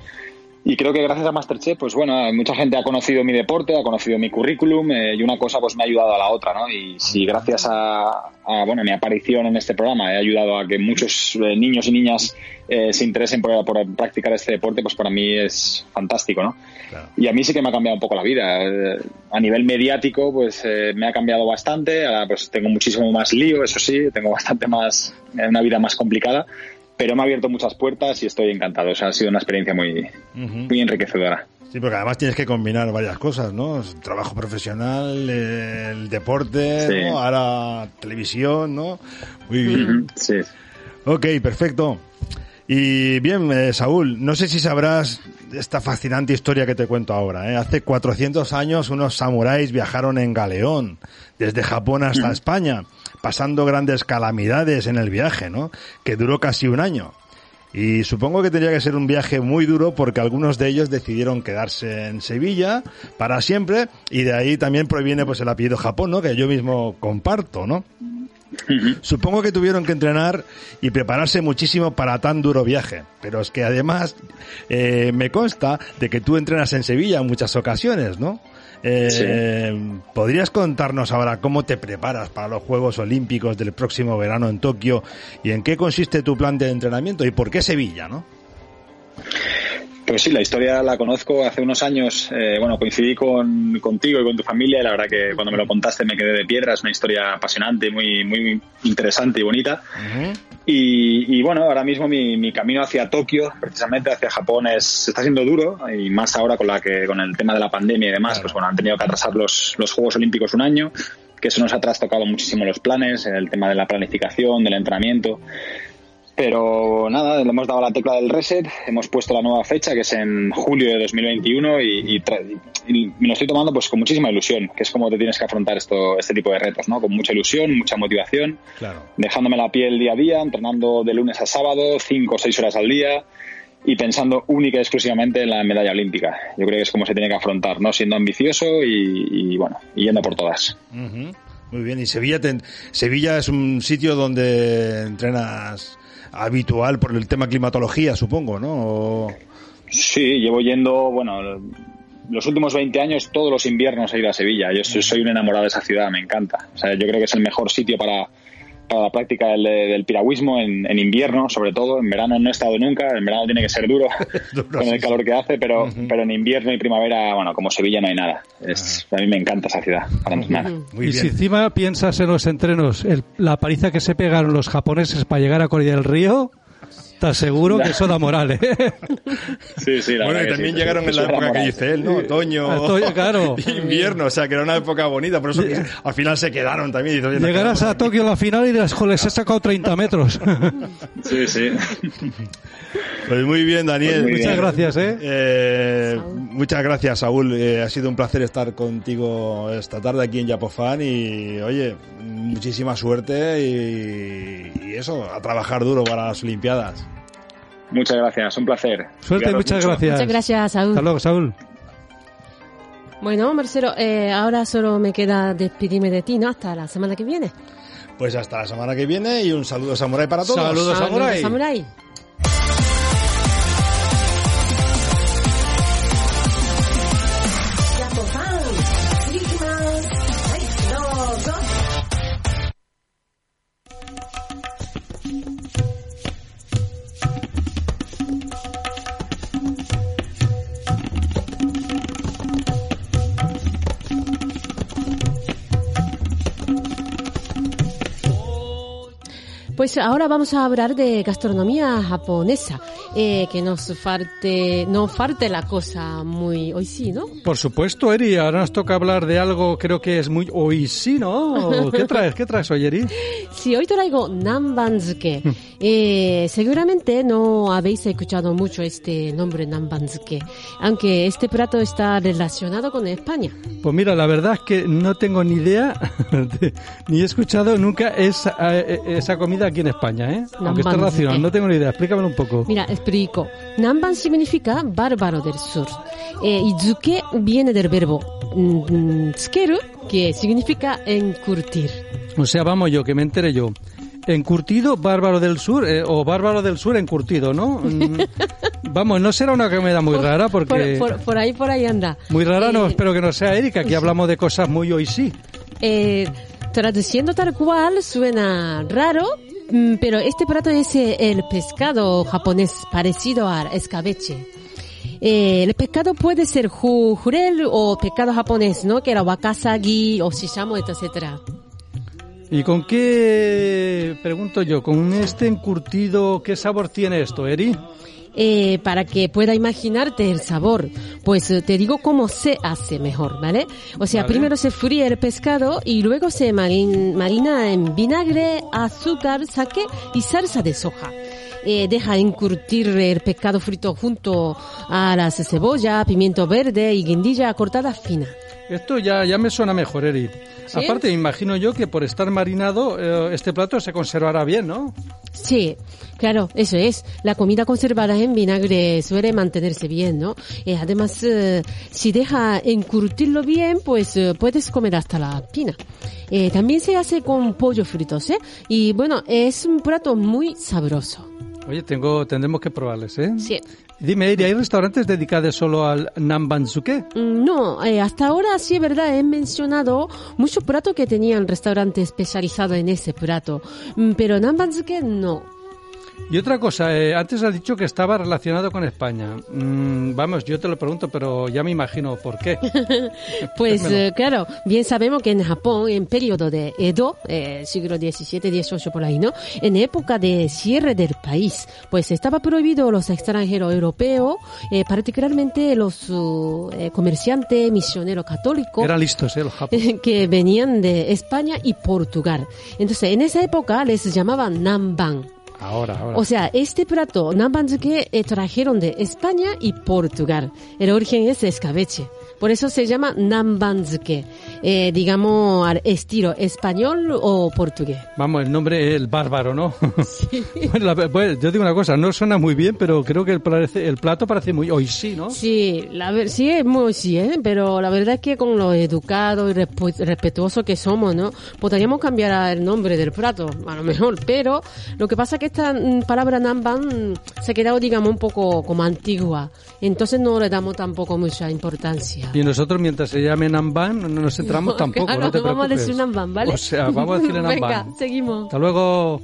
y creo que gracias a Masterchef pues bueno, mucha gente ha conocido mi deporte, ha conocido mi currículum eh, y una cosa pues me ha ayudado a la otra, ¿no? Y si gracias a, a, bueno, mi aparición en este programa he ayudado a que muchos eh, niños y niñas eh, se interesen por, por practicar este deporte, pues para mí es fantástico, ¿no? Claro. Y a mí sí que me ha cambiado un poco la vida. Eh, A nivel mediático, pues eh, me ha cambiado bastante. Ahora pues tengo muchísimo más lío, eso sí, tengo bastante más, eh, una vida más complicada, pero me ha abierto muchas puertas y estoy encantado. O sea, ha sido una experiencia muy, muy enriquecedora. Sí, porque además tienes que combinar varias cosas, ¿no? Trabajo profesional, el deporte, Sí. ¿no? Ahora televisión, ¿no? Muy bien. Sí. Ok, perfecto. Y bien, eh, Saúl, no sé si sabrás esta fascinante historia que te cuento ahora. ¿eh? Hace 400 años unos samuráis viajaron en galeón desde Japón hasta España, pasando grandes calamidades en el viaje, ¿no? Que duró casi un año. Y supongo que tendría que ser un viaje muy duro porque algunos de ellos decidieron quedarse en Sevilla para siempre y de ahí también proviene pues el apellido Japón, ¿no? Que yo mismo comparto, ¿no? Supongo que tuvieron que entrenar y prepararse muchísimo para tan duro viaje, pero es que además eh, me consta de que tú entrenas en Sevilla en muchas ocasiones, ¿no? Eh, ¿Podrías contarnos ahora cómo te preparas para los Juegos Olímpicos del próximo verano en Tokio y en qué consiste tu plan de entrenamiento y por qué Sevilla, no? Pues sí, la historia la conozco hace unos años. eh, bueno, coincidí con, contigo y con tu familia y la verdad que cuando me lo contaste me quedé de piedra. Es una historia apasionante, muy, muy interesante y bonita. Y, y bueno, ahora mismo mi, mi camino hacia Tokio, precisamente hacia Japón, es, está siendo duro y más ahora con la que con el tema de la pandemia y demás, pues bueno, han tenido que atrasar los, los Juegos Olímpicos un año, que eso nos ha trastocado muchísimo los planes, el tema de la planificación, del entrenamiento. Pero nada, le hemos dado la tecla del reset, hemos puesto la nueva fecha que es en julio de 2021 y, y, y me lo estoy tomando pues con muchísima ilusión, que es como te tienes que afrontar esto, este tipo de retos, ¿no? Con mucha ilusión, mucha motivación Claro. dejándome la piel día a día, entrenando de lunes a sábado, cinco o seis horas al día y pensando única y exclusivamente en la medalla olímpica. Yo creo que es como se tiene que afrontar, ¿no? Siendo ambicioso y, y, bueno, yendo por todas. Muy bien, y Sevilla, te- Sevilla es un sitio donde entrenas habitual por el tema climatología, supongo, ¿no? O- Sí, llevo yendo, bueno, los últimos 20 años, todos los inviernos he ido a Sevilla. Yo soy, soy un enamorado de esa ciudad, me encanta. O sea, yo creo que es el mejor sitio para, para la práctica del, del piragüismo en, en invierno, sobre todo. En verano no he estado nunca, en verano tiene que ser duro, Duro, con sí, el calor que hace, pero, pero en invierno y primavera, bueno, como Sevilla no hay nada. Es, A mí me encanta esa ciudad, para entrenar. Muy y bien. si encima piensas en los entrenos, el- la paliza que se pegaron los japoneses para llegar a Corea del Río, te aseguro que eso da moral, ¿eh? Sí, sí, la Bueno, verdad y también sí, llegaron eso en la época que dice él, ¿no? Otoño, Otoño, claro. invierno, o sea, que era una época bonita, por eso que al final se quedaron también. Dice, Llegarás a. Tokio en la final y dirás, joder, se ha sacado 30 metros. Sí, sí. Pues muy bien, Daniel. Pues muy Muchas bien. gracias, ¿eh? Eh, muchas gracias, Saúl. Eh, ha sido un placer estar contigo esta tarde aquí en Yapofan y, oye, muchísima suerte y, y eso, a trabajar duro para las Olimpiadas. Muchas gracias, un placer. Suerte muchas mucho. gracias. Muchas gracias, Saúl. Hasta luego, Saúl. Bueno, Marcelo, eh, ahora solo me queda despedirme de ti, ¿no? Hasta la semana que viene. Pues hasta la semana que viene y un saludo samurai para todos. Saludos, Samurai. Samurai. Pues ahora vamos a hablar de gastronomía japonesa, eh, que nos falte, no falte la cosa muy hoy sí, ¿no? Por supuesto, Eri, ahora nos toca hablar de algo, creo que es muy hoy sí, ¿no? ¿Qué traes? ¿Qué traes hoy, Eri? Sí, hoy traigo nambanzuke. Eh, seguramente no habéis escuchado mucho este nombre nambanzuke, aunque este plato está relacionado con España. Pues mira, la verdad es que no tengo ni idea, de- ni he escuchado nunca esa, eh, esa comida aquí en España, ¿eh? Aunque esté Nambanzuke. relacionado, no tengo ni idea. Explícamelo un poco. Mira, explico. Namban significa bárbaro del sur. Eh, y zuke viene del verbo tsukeru, que significa encurtir. O sea, vamos yo, que me entere yo. Encurtido, bárbaro del sur, eh, o bárbaro del sur encurtido, ¿no? Mm, vamos, no será una comida muy rara porque... Por, por- por ahí, por ahí anda. Muy rara no, Eh, espero que no sea Erika, aquí hablamos de cosas muy hoy sí. Eh, traduciendo tal cual suena raro, pero este plato es eh, el pescado japonés parecido al escabeche. Eh, el pescado puede ser ju- jurel o pescado japonés, ¿no? Que era wakasagi o shishamo, etcétera. ¿Y con qué, pregunto yo, con este encurtido, qué sabor tiene esto, Eri? Eh, para que pueda imaginarte el sabor, pues eh, te digo cómo se hace mejor, ¿vale? O sea, Vale. primero se fríe el pescado y luego se marin- marina en vinagre, azúcar, sake y salsa de soja. Eh, deja encurtir el pescado frito junto a las cebolla, pimiento verde y guindilla cortada fina. Esto ya, ya me suena mejor, Eri. ¿Sí? Aparte, imagino yo que por estar marinado, eh, este plato se conservará bien, ¿no? Sí, claro, eso es. La comida conservada en vinagre suele mantenerse bien, ¿no? Eh, además, eh, si deja encurtirlo bien, pues eh, puedes comer hasta la pina. Eh, también se hace con pollo fritos, ¿eh? Y bueno, es un plato muy sabroso. Oye, tengo, tendremos que probarles, ¿eh? Sí. Dime, Eri, ¿hay restaurantes dedicados solo al nambanzuke? Mm, No, eh, hasta ahora sí es verdad, he mencionado muchos platos que tenían restaurante especializado en ese plato, Mm, pero Nambanzuke no. Y otra cosa, eh, antes has dicho que estaba relacionado con España. Mm, vamos, yo te lo pregunto, pero ya me imagino por qué. Pues eh, claro, bien sabemos que en Japón, en periodo de Edo, eh, siglo XVII, XVIII por ahí, ¿no? En época de cierre del país, pues estaba prohibido los extranjeros europeos, eh, particularmente los uh, eh, comerciantes, misioneros católicos. Eran listos, ¿eh? Los japos. que venían de España y Portugal. Entonces, en esa época les llamaban Namban. Ahora, ahora. O sea, este plato, Nambanzuke, eh, trajeron de España y Portugal. El origen es escabeche. Por eso se llama Nambanzuke. Eh, digamos, al estilo español o portugués. Vamos, el nombre es el bárbaro, ¿no? bueno, la- pues, yo digo una cosa, no suena muy bien, pero creo que el, parece- el plato parece muy hoy sí, ¿no? Sí, la sí es muy sí, ¿eh? pero la verdad es que con lo educado y respetuoso que somos, ¿no? Podríamos cambiar el nombre del plato, a lo mejor, pero lo que pasa es que esta mm, palabra Namban se ha quedado, digamos, un poco como antigua, entonces no le damos tampoco mucha importancia. Y nosotros, mientras se llame Namban, no nos entramos No, tampoco, claro, no te no vamos a preocupes. decir ¿vale? O sea, vamos a decirle Namban. Venga, seguimos. Hasta luego.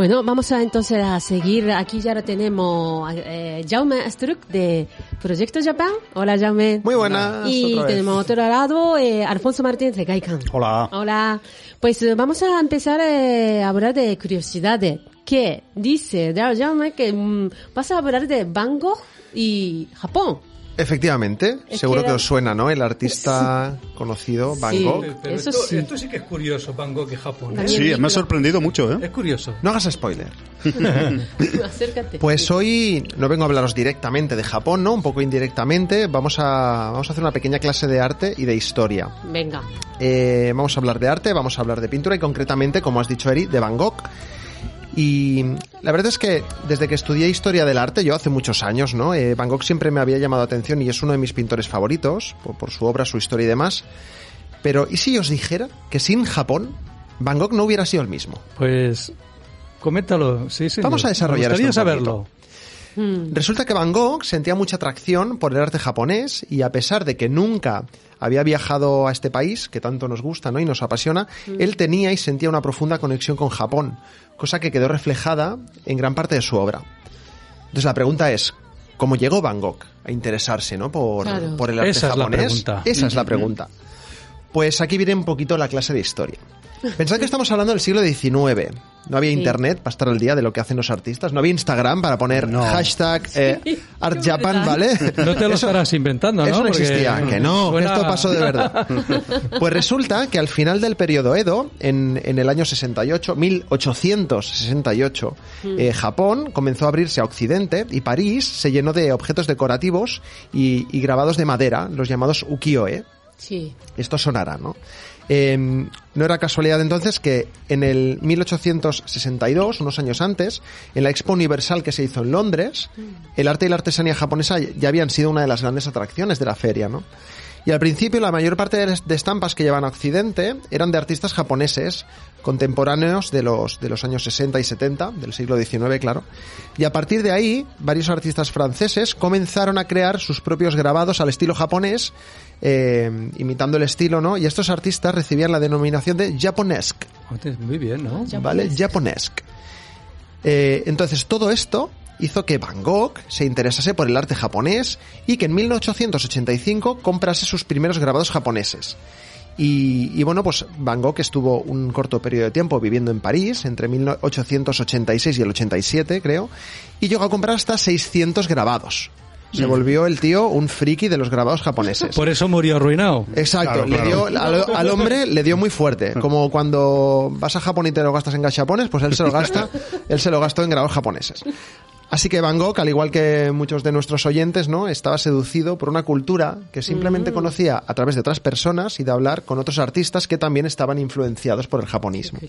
Bueno, vamos a entonces a seguir. Aquí ya lo tenemos eh, Jaume Struck de Proyecto Japan. Hola, Jaume. Muy buenas. Y otra tenemos otro lado eh, Alfonso Martínez de Gaikan. Hola. Hola. Pues eh, vamos a empezar eh, a hablar de curiosidades. ¿Qué dice Jaume que mm, vas a hablar de Van Gogh y Japón? Efectivamente, Es seguro que os suena, ¿no? El artista conocido, Van Sí. Gogh. Pero Eso esto, sí. esto sí que es curioso, Van Gogh y Japón. ¿eh? Sí, me ha sorprendido mucho, ¿eh? Es curioso. No hagas spoiler. Acércate. Pues hoy no vengo a hablaros directamente de Japón, ¿no? Un poco indirectamente. Vamos a, vamos a hacer una pequeña clase de arte y de historia. Venga. Eh, vamos a hablar de arte, vamos a hablar de pintura y concretamente, como has dicho Eri, de Van Gogh. Y la verdad es que desde que estudié historia del arte, yo hace muchos años, ¿no? Eh, Van Gogh siempre me había llamado la atención y es uno de mis pintores favoritos, por, por su obra, su historia y demás. Pero, ¿y si os dijera que sin Japón, Van Gogh no hubiera sido el mismo? Pues, coméntalo. Sí, señor. Vamos a desarrollar Me gustaría esto un saberlo. Mm. Resulta que Van Gogh sentía mucha atracción por el arte japonés y a pesar de que nunca había viajado a este país, que tanto nos gusta ¿no? y nos apasiona, él tenía y sentía una profunda conexión con Japón, cosa que quedó reflejada en gran parte de su obra. Entonces la pregunta es, ¿cómo llegó Van Gogh a interesarse ¿no? por, Claro. por el arte Esa es la japonés? pregunta. Esa es la pregunta. Pues aquí viene un poquito la clase de historia. Pensad que estamos hablando del siglo XIX. No había Sí. internet para estar al día de lo que hacen los artistas. No había Instagram para poner hashtag eh, Art Japan, ¿vale? No te lo Eso- estarás inventando, ¿no? Eso no Porque existía. Que no, que suena- esto pasó de verdad. Pues resulta que al final del periodo Edo, en, en el año 68, 1868, eh, Japón comenzó a abrirse a Occidente y París se llenó de objetos decorativos y, y grabados de madera, los llamados ukiyo-e. Sí. Esto sonará, ¿no? Eh, no era casualidad entonces que en el 1862, unos años antes, en la Expo Universal que se hizo en Londres, el arte y la artesanía japonesa ya habían sido una de las grandes atracciones de la feria, ¿no? Y al principio la mayor parte de estampas que llevan a Occidente eran de artistas japoneses contemporáneos de los, de los años 60 y 70, del siglo XIX, claro. Y a partir de ahí, varios artistas franceses comenzaron a crear sus propios grabados al estilo japonés, eh, imitando el estilo, ¿no? Y estos artistas recibían la denominación de japonesque. Muy bien, ¿no? ¿vale? Japonesque. Eh, entonces, todo esto hizo que Van Gogh se interesase por el arte japonés y que en 1885 comprase sus primeros grabados japoneses. Y, y bueno, pues Van Gogh estuvo un corto periodo de tiempo viviendo en París, entre 1886 y el 87, creo, y llegó a comprar hasta 600 grabados. Se volvió el tío un friki de los grabados japoneses. Por eso murió arruinado. Exacto, Claro, le claro. dio al, al hombre le dio muy fuerte, como cuando vas a Japón y te lo gastas en gachapones, pues él se lo gasta, él se lo gastó en grabados japoneses. Así que Van Gogh, al igual que muchos de nuestros oyentes, ¿no? Estaba seducido por una cultura que simplemente conocía a través de otras personas y de hablar con otros artistas que también estaban influenciados por el japonismo.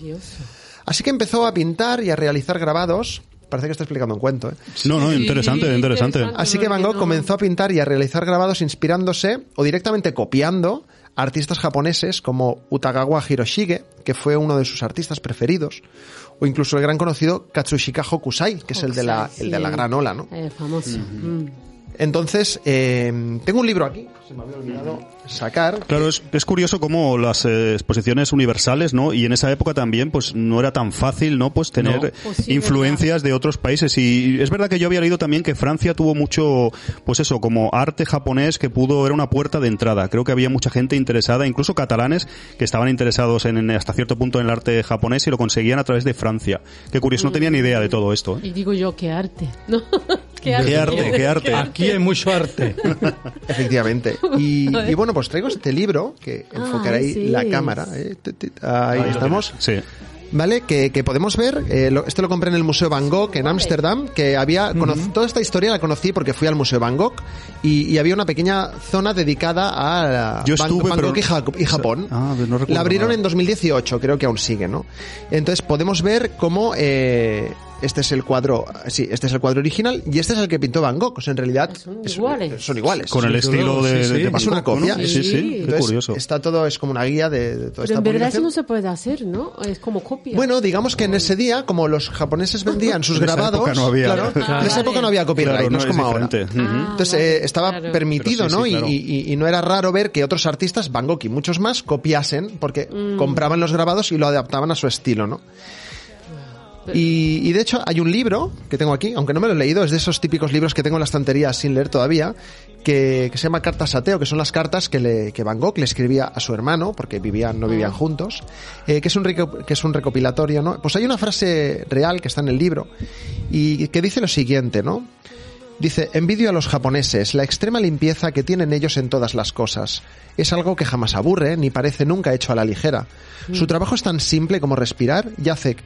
Así que empezó a pintar y a realizar grabados. Parece que estoy explicando un cuento, ¿eh? No, no, interesante, Sí, interesante. interesante. Así que Van Gogh comenzó a pintar y a realizar grabados inspirándose o directamente copiando a artistas japoneses como Utagawa Hiroshige, que fue uno de sus artistas preferidos, o incluso el gran conocido Katsushika Hokusai, que es el de la, el de la gran ola, ¿no? Eh, famoso. Mm. Entonces, eh, tengo un libro aquí, se me había olvidado sacar. Claro, es, es curioso cómo las eh, exposiciones universales, ¿no? Y en esa época también, pues no era tan fácil, ¿no? Pues tener Pues sí, influencias de otros países. Y es verdad que yo había leído también que Francia tuvo mucho, pues eso, como arte japonés que pudo, era una puerta de entrada. Creo que había mucha gente interesada, incluso catalanes, que estaban interesados en, en hasta cierto punto en el arte japonés y lo conseguían a través de Francia. Qué curioso, no tenía ni idea de todo esto, ¿eh? Y digo yo, qué arte. ¿No? qué Qué arte, qué arte. Aquí hay mucho arte. Efectivamente. Y, y bueno, pues traigo este libro que enfocaré ahí sí. la cámara. ¿eh? Ahí estamos. Sí. ¿Vale? Que, que podemos ver, eh, lo- este lo compré en el Museo Van Gogh en Ámsterdam, que había, conoc- toda esta historia la conocí porque fui al Museo Van Gogh y, y había una pequeña zona dedicada a Yo Van, estuve, Van pero- Gogh y, Ja- y Japón. Ah, no recuerdo la abrieron nada. en 2018, creo que aún sigue, ¿no? Entonces podemos ver cómo eh, este es el cuadro, sí, este es el cuadro original y este es el que pintó Van Gogh. O sea, en realidad Son es- iguales. son iguales. Con el estilo de, sí, de- sí. de Van Es una Gogh, ¿no? copia. Sí, sí, qué curioso. Está todo, es como una guía de, de toda Pero esta en verdad eso no se puede hacer, ¿no? Es como copia. Bueno, digamos que en ese día, como los japoneses vendían sus En esa grabados, época no había. claro, Claro. en esa época no había copyright, Claro, no, es como ahora. Ah, Entonces vale, eh, estaba claro. permitido, ¿no? sí, Y- claro. y, y- y no era raro ver que otros artistas, Van Gogh y muchos más, copiasen porque Mm. compraban los grabados y lo adaptaban a su estilo, ¿no? Y, y de hecho hay un libro que tengo aquí, aunque no me lo he leído, es de esos típicos libros que tengo en la estantería sin leer todavía, que, que se llama Cartas a Teo, que son las cartas que, le, que Van Gogh le escribía a su hermano, porque vivían, no vivían juntos, eh, que, es un que es un recopilatorio, ¿no? Pues hay una frase real que está en el libro y que dice lo siguiente, ¿no? Dice, envidio a los japoneses la extrema limpieza que tienen ellos en todas las cosas. Es algo que jamás aburre ni parece nunca hecho a la ligera. Su trabajo es tan simple como respirar y hace,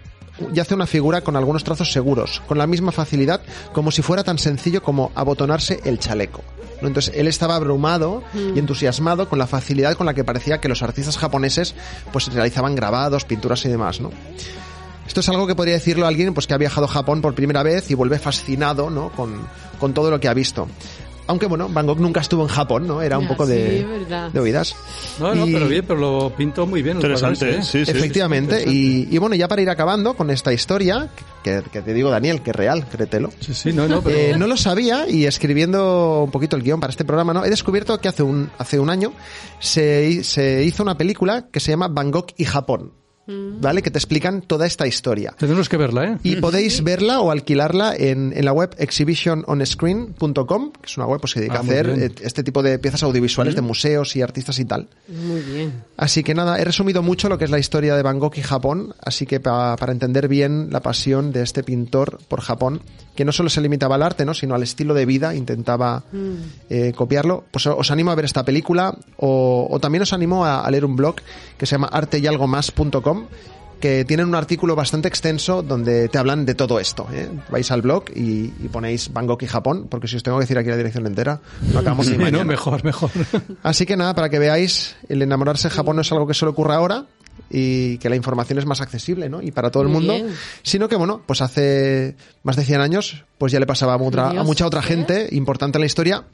y hace una figura con algunos trazos seguros, con la misma facilidad como si fuera tan sencillo como abotonarse el chaleco. ¿no? Entonces él estaba abrumado y entusiasmado con la facilidad con la que parecía que los artistas japoneses pues realizaban grabados, pinturas y demás, ¿no? Esto es algo que podría decirlo alguien pues que ha viajado a Japón por primera vez y vuelve fascinado ¿no? con, con todo lo que ha visto. Aunque bueno, Van Gogh nunca estuvo en Japón, ¿no? Era un Ya, poco sí, de, verdad. de oídas. No, no, Y- pero bien, pero lo pintó muy bien. el cuadro Interesante, ¿eh? Sí, sí. Efectivamente, y, y bueno, ya para ir acabando con esta historia, que, que te digo, Daniel, que es real, créetelo. Sí, sí, no, no, pero... Eh, no lo sabía y escribiendo un poquito el guion para este programa, ¿no? He descubierto que hace un, hace un año se, se hizo una película que se llama Bangkok y Japón, ¿vale? Que te explican toda esta historia. Tenemos que verla, ¿eh? Y podéis verla o alquilarla en, en la web exhibitiononscreen.com, que es una web pues, que dedica Ah, a hacer bien. eh, este tipo de piezas audiovisuales de museos y artistas y tal. Muy bien. Así que nada, he resumido mucho lo que es la historia de Bangkok y Japón, así que pa- para entender bien la pasión de este pintor por Japón, que no solo se limitaba al arte, ¿no? sino al estilo de vida, intentaba eh, copiarlo, pues os animo a ver esta película o, o también os animo a, a leer un blog que se llama arteyalgomás.com que tienen un artículo bastante extenso donde te hablan de todo esto. ¿eh? Vais al blog y, y ponéis Bangkok y Japón, porque si os tengo que decir aquí la dirección entera, no acabamos ni Sí, no, mañana. mejor, mejor. Así que nada, para que veáis, el enamorarse de Japón no es algo que solo ocurra ahora y que la información es más accesible, ¿no? Y para todo el Muy mundo, bien. sino que bueno, pues hace más de 100 años, pues ya le pasaba a, mucha otra gente importante en la historia,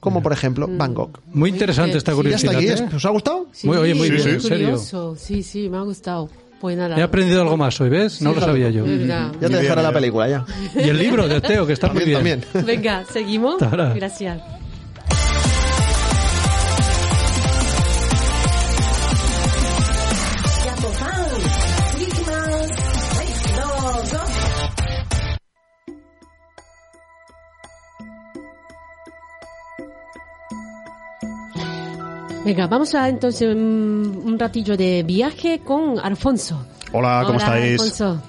como por ejemplo Bangkok. Muy interesante esta Y ya está curiosidad. aquí, ¿eh? ¿os ha gustado? Sí, Muy- oye, muy muy bien, en serio. Sí, sí, me ha gustado. Pues nada. He aprendido algo más hoy, ¿ves? No lo sabía yo. Ya te dejaré la película, ya. Y el libro de Teo, que está muy bien. También. Venga, seguimos. Tara. Gracias. Venga, vamos a entonces un, un ratillo de viaje con Alfonso. Hola, ¿cómo Hola, estáis? Alfonso.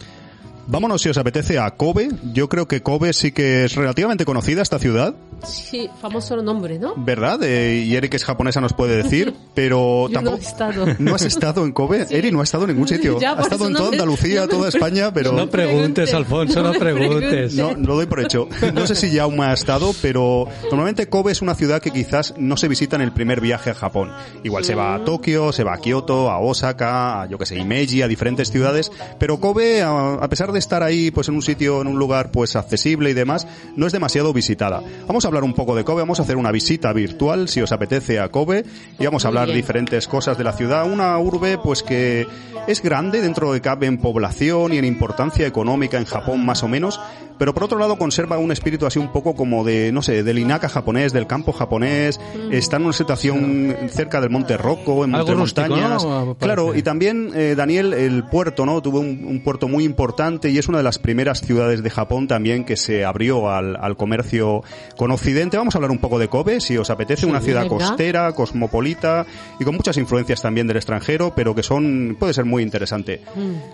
Vámonos si os apetece a Kobe. Yo creo que Kobe sí que es relativamente conocida esta ciudad, Sí, famoso nombre, ¿no? ¿verdad? Eh, y Eri, que es japonesa, nos puede decir, pero Yo no tampoco... he estado. ¿No has estado en Kobe? Sí. Eri no ha estado en ningún sitio. Ya, ha estado en no toda Andalucía, no me toda España, pero... No preguntes, Alfonso, no preguntes. No, lo doy por hecho. No sé si Jaume ha estado, pero normalmente Kobe es una ciudad que quizás no se visita en el primer viaje a Japón. Igual se va a Tokio, se va a Kioto, a Osaka, a yo que sé, Himeji, a diferentes ciudades, pero Kobe, a, a pesar de estar ahí pues en un sitio, en un lugar pues accesible y demás, no es demasiado visitada. Vamos a hablar un poco de Kobe, vamos a hacer una visita virtual si os apetece a Kobe y vamos a hablar diferentes cosas de la ciudad, una urbe pues que es grande dentro de cabe en población y en importancia económica en Japón más o menos, pero por otro lado conserva un espíritu así un poco como de, no sé, del Inaka japonés, del campo japonés, está en una situación cerca del Monte Rocco, en rústico, montañas. Claro, y también eh, Daniel, el puerto, ¿no? Tuvo un, un puerto muy importante y es una de las primeras ciudades de Japón también que se abrió al, al comercio con Occidente. Vamos a hablar un poco de Kobe, si os apetece, una ciudad venga. costera, cosmopolita y con muchas influencias también del extranjero, pero que son puede ser muy interesante.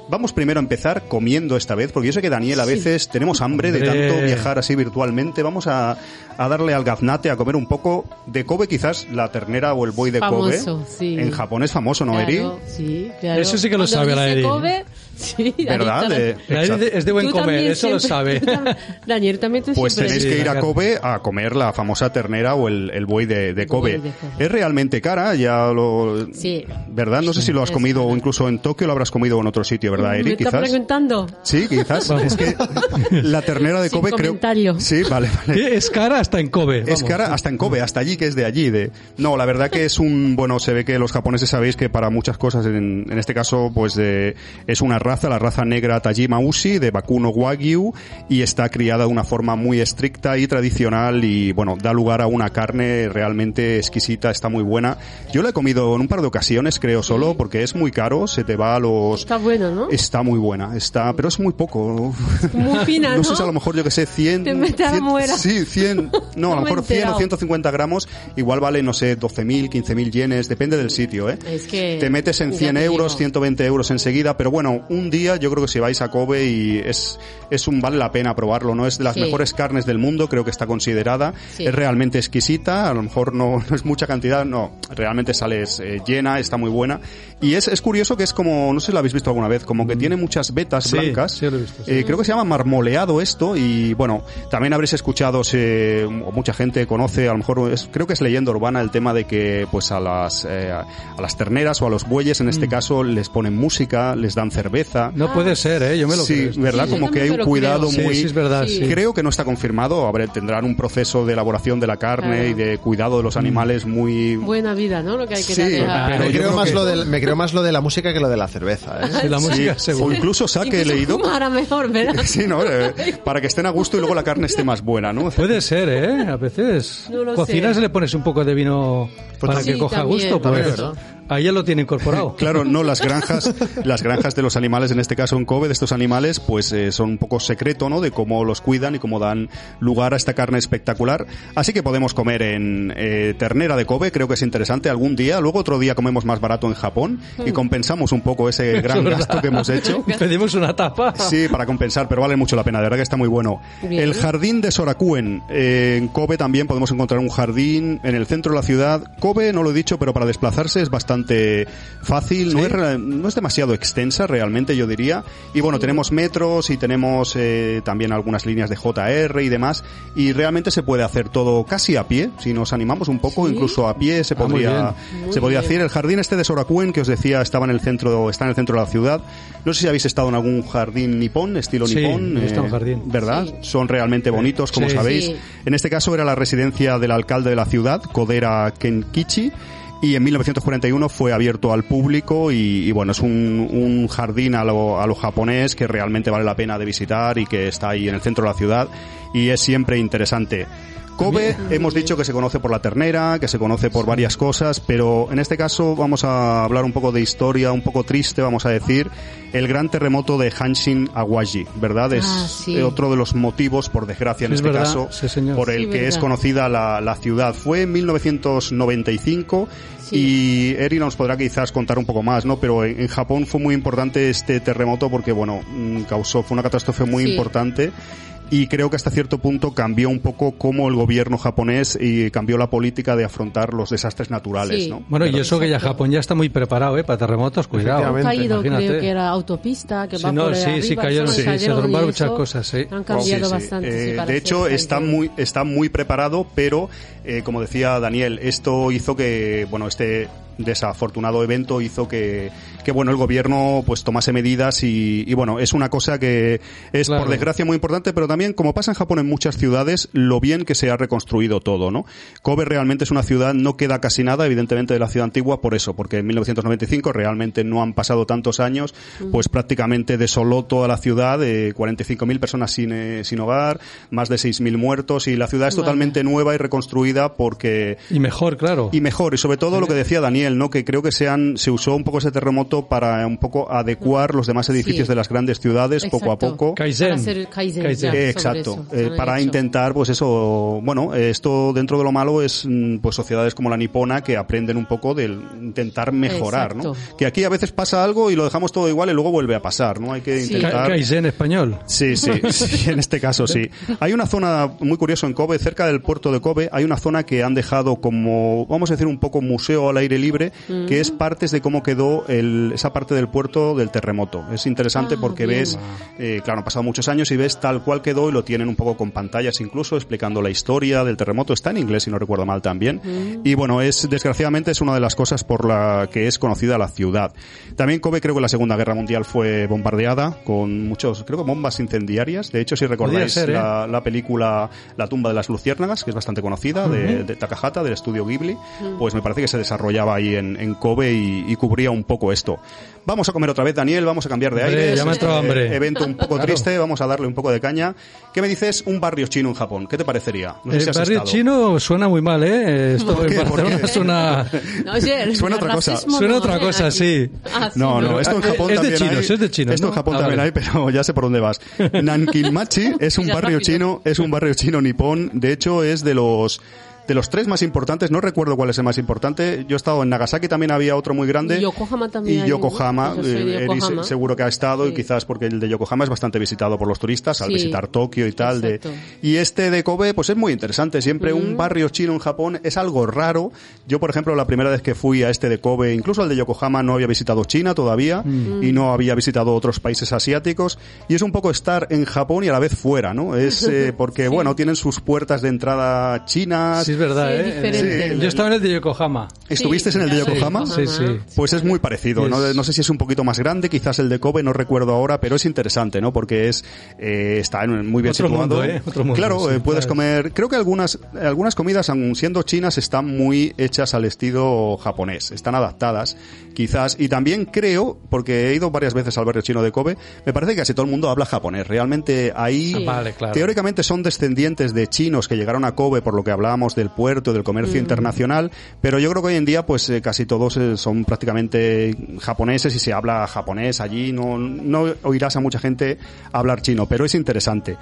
Vamos primero a empezar comiendo esta vez, porque yo sé que Daniel a veces tenemos hambre de tanto viajar así virtualmente. Vamos a, a darle al gaznate a comer un poco de Kobe, quizás la ternera o el buey de Famoso, Kobe. sí. En Japón es famoso, ¿no, Eri? Claro, sí, claro. Eso sí que lo Cuando sabe la Eri. Kobe, sí, ¿Verdad? Daniel, De- es de buen comer, también eso lo sabe. tú tam- Daniel, también tú Pues siempre tenéis que ir a. Kobe a comer la famosa ternera o el, el buey de, de Kobe. buey de Kobe. Es realmente cara, ya lo... Sí. ¿Verdad? No sé si lo has Es comido o incluso en Tokio lo habrás comido o en otro sitio, ¿verdad, Me Eri? está Quizás. preguntando. Sí, quizás. es que la ternera de Sin Kobe creo... comentario. Sí, vale, vale. Es cara hasta en Kobe. Es vamos. cara hasta en Kobe, hasta allí que es de allí. De... No, la verdad que es un, bueno, se ve que los japoneses sabéis que para muchas cosas, en, en este caso, pues de, es una raza, la raza negra Tajima Ushi de Bakuno Wagyu y está criada de una forma muy estricta y tradicional y bueno, da lugar a una carne realmente exquisita, está muy buena. Yo la he comido en un par de ocasiones, creo solo, porque es muy caro, se te va a los... Está bueno, ¿no? Está muy buena, está, pero es muy poco. Muy fina, ¿no? No sé si a lo mejor, yo que sé, 100... Te mete a la 100 muela. Sí, 100. No, a lo mejor 100 o enterado. 150 gramos, igual vale, no sé, 12.000, 15.000 yenes, depende del sitio, ¿eh? Es que Te metes en ya 100 te euros, digo. 120 euros enseguida, pero bueno, un día yo creo que si vais a Kobe y es, es un vale la pena probarlo, no es de las Sí. mejores carnes del mundo, creo que está considerada, Sí. es realmente exquisita, a lo mejor no, no es mucha cantidad, no, realmente sales eh, llena, está muy buena, y es, es curioso que es como, no sé si lo habéis visto alguna vez, como que tiene muchas vetas Sí, blancas, sí lo he visto, sí. Eh, creo que se llama marmoleado esto y bueno, también habréis escuchado, se- o mucha gente conoce, a lo mejor es- creo que es leyenda urbana el tema de que pues a las, eh, a las terneras o a los bueyes en Mm. este caso les ponen música, les dan cerveza. No puede ser, ¿eh? Yo me lo creo Sí, esto. ¿verdad? Sí, como que hay un cuidado creo. muy... Sí, sí, es verdad. Creo que no está confirmado, a ver, tendrán un proceso de elaboración de la carne Claro. y de cuidado de los animales muy... Buena vida, ¿no? Lo que hay que Sí, pero me, creo creo más que- lo del- me creo más lo de la música que lo de la cerveza. ¿eh? Sí, la música, Sí, seguro. o incluso saque he leído... fumara mejor, ¿verdad? Sí, ¿no? Eh, para que estén a gusto y luego la carne esté más buena, ¿no? Puede ser, ¿eh? A veces. No lo Cocinas sé. le pones un poco de vino para sí, que coja también. gusto, También, pues. Ahí ya lo tiene incorporado. Claro, no, las granjas, las granjas de los animales, en este caso en Kobe, de estos animales, pues eh, son un poco secreto, ¿no? De cómo los cuidan y cómo dan lugar a esta carne espectacular. Así que podemos comer en eh, ternera de Kobe, creo que es interesante algún día. Luego otro día comemos más barato en Japón y compensamos un poco ese gran es gasto que hemos hecho. Pedimos una tapa. Sí, para compensar, pero vale mucho la pena, de verdad que está muy bueno. Bien. El jardín de Sorakuen. eh, en Kobe también podemos encontrar un jardín en el centro de la ciudad. Kobe, no lo he dicho, pero para desplazarse es bastante fácil, no, es, re- no es demasiado extensa realmente, yo diría. Y bueno, tenemos metros y tenemos eh, también algunas líneas de JR y demás. Y realmente se puede hacer todo casi a pie, si nos animamos un poco, Sí. incluso a pie se Ah, muy podría, se podría bien. hacer. El jardín este de Sorakuen que os decía estaba en el centro, está en el centro de la ciudad. No sé si habéis estado en algún jardín nipón, estilo Sí, nipón. eh, jardín. ¿Verdad? Son realmente bonitos, como sabéis. En este caso era la residencia del alcalde de la ciudad, Kodera Kenkichi. Y en 1941 fue abierto al público y, y bueno, es un, un jardín a lo, a lo japonés que realmente vale la pena de visitar y que está ahí en el centro de la ciudad y es siempre interesante. Kobe hemos dicho que se conoce por la ternera, que se conoce por varias cosas, pero en este caso vamos a hablar un poco de historia, un poco triste, vamos a decir, el gran terremoto de Hanshin Awaji, ¿verdad? Es Ah, sí. otro de los motivos, por desgracia en Es este verdad, caso, sí, señor. por el Sí, que es verdad. conocida la, la ciudad. Fue en 1995 y Eri nos podrá quizás contar un poco más, ¿no? Pero en, en Japón fue muy importante este terremoto porque, bueno, mm, causó, fue una catástrofe muy Sí. importante y creo que hasta cierto punto cambió un poco cómo el gobierno japonés y cambió la política de afrontar los desastres naturales, Sí. ¿no? Bueno, y Pero- eso que ya Japón ya está muy preparado, ¿eh? Para terremotos, cuidado. Han caído, Imagínate. creo que era autopista, que Sí, va no, por sí, arriba, sí, cayeron, sí, se derrumbaron y muchas cosas, sí. Han cambiado Sí, sí. bastante. Eh, de hecho, está muy, está muy preparado, pero eh, como decía Daniel, esto hizo que, bueno, este desafortunado evento hizo que, que bueno, el gobierno pues tomase medidas y, y, bueno, es una cosa que es Claro. por desgracia muy importante, pero también como pasa en Japón en muchas ciudades, lo bien que se ha reconstruido todo, ¿no? Kobe realmente es una ciudad, no queda casi nada, evidentemente, de la ciudad antigua por eso, porque en 1995 realmente no han pasado tantos años, pues prácticamente desoló toda la ciudad, eh, 45.000 personas sin, eh, sin hogar, más de 6.000 muertos y la ciudad es Vale. totalmente nueva y reconstruida porque Y mejor, claro. y mejor, y sobre todo lo que decía Daniel, ¿no? Que creo que se, han- se usó un poco ese terremoto para un poco adecuar los demás edificios Sí. de las grandes ciudades poco a poco. Kaizen. Para hacer Kaizen, Kaizen. ya, Eh, sobre exacto, eso, eh, para hecho. intentar, pues eso, bueno, eh, esto dentro de lo malo es, mm, pues sociedades como la nipona que aprenden un poco del intentar mejorar, ¿no? Que aquí a veces pasa algo y lo dejamos todo igual y luego vuelve a pasar, ¿no? Hay que intentar... Kaizen español. Sí, sí, sí, en este caso sí. Hay una zona muy curiosa en Kobe, cerca del puerto de Kobe, hay una zona que han dejado como, vamos a decir, un poco museo al aire libre, que es partes de cómo quedó el, esa parte del puerto del terremoto. Es interesante Ah, porque bien. ves, eh, claro, han pasado muchos años y ves tal cual quedó y lo tienen un poco con pantallas incluso explicando la historia del terremoto. Está en inglés, si no recuerdo mal también. Y bueno, es desgraciadamente es una de las cosas por la que es conocida la ciudad. También Kobe creo que la Segunda Guerra Mundial fue bombardeada con muchos, creo que bombas incendiarias. De hecho, si recordáis ser, ¿eh? la, la película La tumba de las luciérnagas, que es bastante conocida, de, de Takahata, del estudio Ghibli, pues me parece que se desarrollaba ahí en, en Kobe y, y cubría un poco esto. Vamos a comer otra vez, Daniel, vamos a cambiar de Hombre, aire. ya me ha entrado hambre. evento un poco Claro. triste, vamos a darle un poco de caña. ¿Qué me dices un barrio chino en Japón? ¿Qué te parecería? No sé El si has barrio estado. chino suena muy mal, ¿eh? Esto ¿Por en qué? ¿Por Barcelona qué? suena... No, oye, Suena otra cosa. Suena no, otra ¿eh? cosa, Aquí. sí. Ah, sí, No, no, esto en Eh, Japón es de también chinos, hay. es de chinos, Esto en. Japón Ah, también vale. hay, pero ya sé por dónde vas. Nankinmachi es un barrio chino, es un barrio chino nipón. De hecho, es de los de los tres más importantes. No recuerdo cuál es el más importante. Yo he estado en Nagasaki, también había otro muy grande. Y Yokohama también Y hay, Yokohama, ¿no? Yo soy de eh, Eri Yokohama. seguro que ha estado y quizás porque el de Yokohama es bastante visitado por los turistas al Sí. visitar Tokio y tal. De, y este de Kobe, pues es muy interesante. Siempre un barrio chino en Japón es algo raro. Yo, por ejemplo, la primera vez que fui a este de Kobe, incluso al de Yokohama, no había visitado China todavía y no había visitado otros países asiáticos. Y es un poco estar en Japón y a la vez fuera, ¿no? Es eh, porque, bueno, tienen sus puertas de entrada chinas, Sí, es verdad, Sí, ¿eh? diferente. Sí, Yo estaba en el de Yokohama. ¿Estuviste en el de Yokohama? Sí, sí. Pues es muy parecido, ¿no? Es- No sé si es un poquito más grande, quizás el de Kobe, no recuerdo ahora, pero es interesante, ¿no? Porque es eh, está en- muy bien Otro situado. mundo, ¿eh? Otro mundo, claro, sí, eh, puedes claro. comer. Creo que algunas algunas comidas, aun siendo chinas, están muy hechas al estilo japonés, están adaptadas, quizás. Y también creo, porque he ido varias veces al barrio chino de Kobe, me parece que casi todo el mundo habla japonés. Realmente ahí, Sí. Vale, claro. teóricamente son descendientes de chinos que llegaron a Kobe por lo que hablábamos del puerto, del comercio internacional, pero yo creo que hoy en día pues eh, casi todos eh, son prácticamente japoneses y se habla japonés allí, no, no oirás a mucha gente hablar chino, pero es interesante.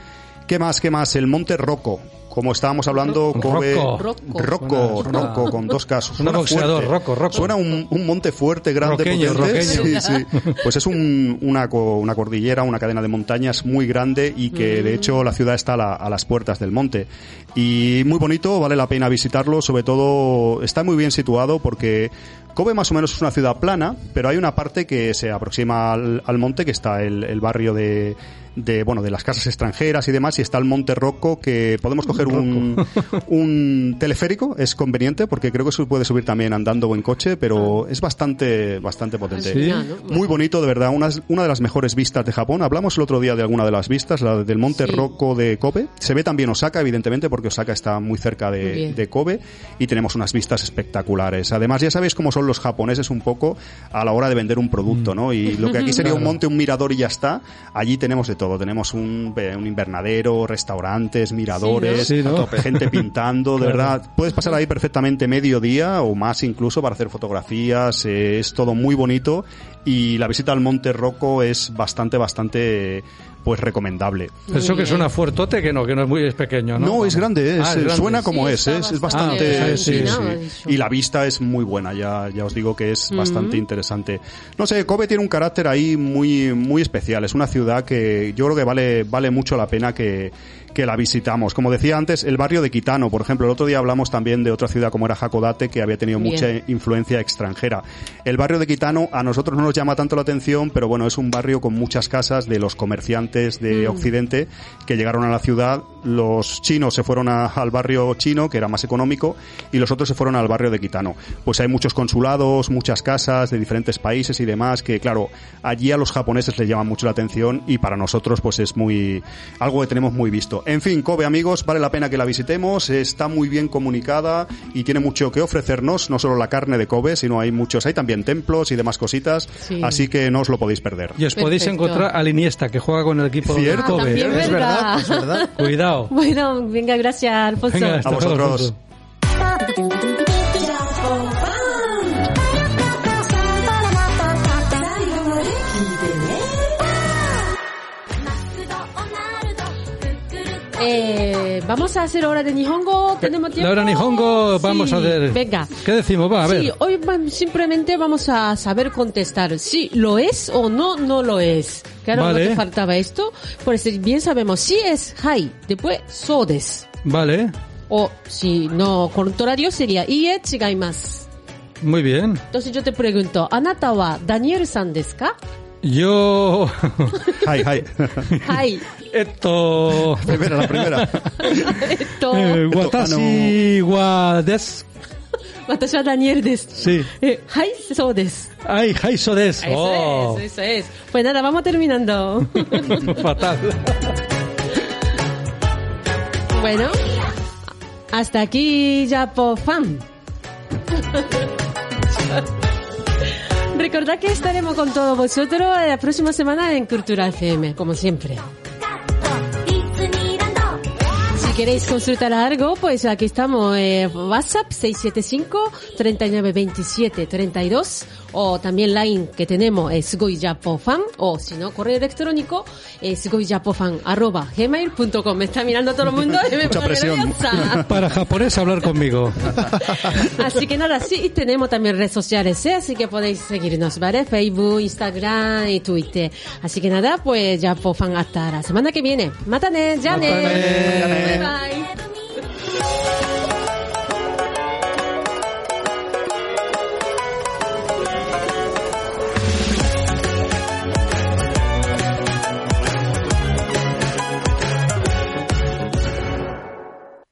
¿Qué más? ¿Qué más? El Monte Rocco. Como estábamos hablando, Kobe... Rocco. Rocco. Rocco, con dos casos. suena Suena boxeador. Rocco, Rocco. Suena un, un monte fuerte, grande, Roqueño, potente. roqueño. Sí, sí. Pues es un- una, una cordillera, una cadena de montañas muy grande y que de hecho la ciudad está a, la- a las puertas del monte. Y muy bonito, vale la pena visitarlo, sobre todo está muy bien situado porque Kobe más o menos es una ciudad plana, pero hay una parte que se aproxima al, al monte, que está el, el barrio de, de, bueno, de las casas extranjeras y demás, y está el Monte Rocco, que podemos coger un, un teleférico, es conveniente, porque creo que se puede subir también andando o en coche, pero es bastante, bastante potente. Muy bonito, de verdad, una, una de las mejores vistas de Japón. Hablamos el otro día de alguna de las vistas, la del Monte Sí. Rocco de Kobe. Se ve también Osaka, evidentemente, porque Osaka está muy cerca de, de Kobe y tenemos unas vistas espectaculares. Además, ya sabéis cómo son los japoneses un poco a la hora de vender un producto, ¿no? Y lo que aquí sería un monte, un mirador y ya está, allí tenemos de todo. Tenemos un, eh, un invernadero, restaurantes, miradores, Sí, ¿no? gente pintando, de Claro. verdad. Puedes pasar ahí perfectamente medio día o más incluso para hacer fotografías. eh, es todo muy bonito y la visita al Monte Rocco es bastante, bastante pues recomendable. Muy Eso que bien. suena fuertote, que no, que no es muy es pequeño, ¿no? No, es grande, es, Ah, es grande. suena como Sí, es, es, es bastante bastante, sí, sí. Y la vista es muy buena, ya, ya os digo que es bastante interesante. No sé, Kobe tiene un carácter ahí muy, muy especial. Es una ciudad que yo creo que vale, vale mucho la pena que, que la visitamos. Como decía antes, el barrio de Kitano, por ejemplo, el otro día hablamos también de otra ciudad como era Hakodate, que había tenido Bien. mucha influencia extranjera. El barrio de Kitano a nosotros no nos llama tanto la atención, pero bueno, es un barrio con muchas casas de los comerciantes de Occidente que llegaron a la ciudad. Los chinos se fueron a- al barrio chino, que era más económico, y los otros se fueron al barrio de Kitano. Pues hay muchos consulados, muchas casas de diferentes países y demás, que claro, allí a los japoneses les llama mucho la atención y para nosotros pues es muy, algo que tenemos muy visto. En fin, Kobe amigos, vale la pena que la visitemos, está muy bien comunicada y tiene mucho que ofrecernos, no solo la carne de Kobe, sino hay muchos, hay también templos y demás cositas, Sí. así que no os lo podéis perder. Y os podéis Perfecto. encontrar al Iniesta, que juega con el equipo de Ah, Kobe. ¿eh? Es verdad, es verdad. Cuidado. Bueno, venga, gracias, Alfonso. Venga, hasta A luego, vosotros. Alfonso. Eh, vamos a hacer hora de Nihongo. ¿Tenemos tiempo? La hora Nihongo, vamos Sí, a ver. Venga. ¿Qué decimos? Va, a ver. Sí, hoy simplemente vamos a saber contestar si lo es o no, no lo es. Claro, Vale. no te faltaba esto. Por eso bien sabemos si es hai, después so des. Vale, O si no, contrario sería iie chigaimasu. muy bien. Entonces yo te pregunto, ¿anata wa Daniel-san desu ka? Yo. Hi, hi. Hi. Esto. La primera, la primera. Esto. Eh, watashi ah, wa desu. Watashi wa Daniel desu. Sí. Eh, so desu. Ay, hi, so desu. Eso oh. es, eso es. Pues nada, vamos terminando. Fatal. Bueno, hasta aquí Japofan. Recordad que estaremos con todos vosotros la próxima semana en Cultura FM, como siempre. Queréis consultar algo, pues aquí estamos, eh, WhatsApp 675-3927-32 o también Line que tenemos es sugoyapofan o si no, correo electrónico es sugoyapofan arroba gmail.com. Me está mirando todo el mundo y me Mucha presión. Para japonés hablar conmigo. Así que nada, sí, tenemos también redes sociales, ¿eh? así que podéis seguirnos, ¿vale? Facebook, Instagram y Twitter. Así que nada, pues ya fan hasta la semana que viene. Mátane, ya Bye.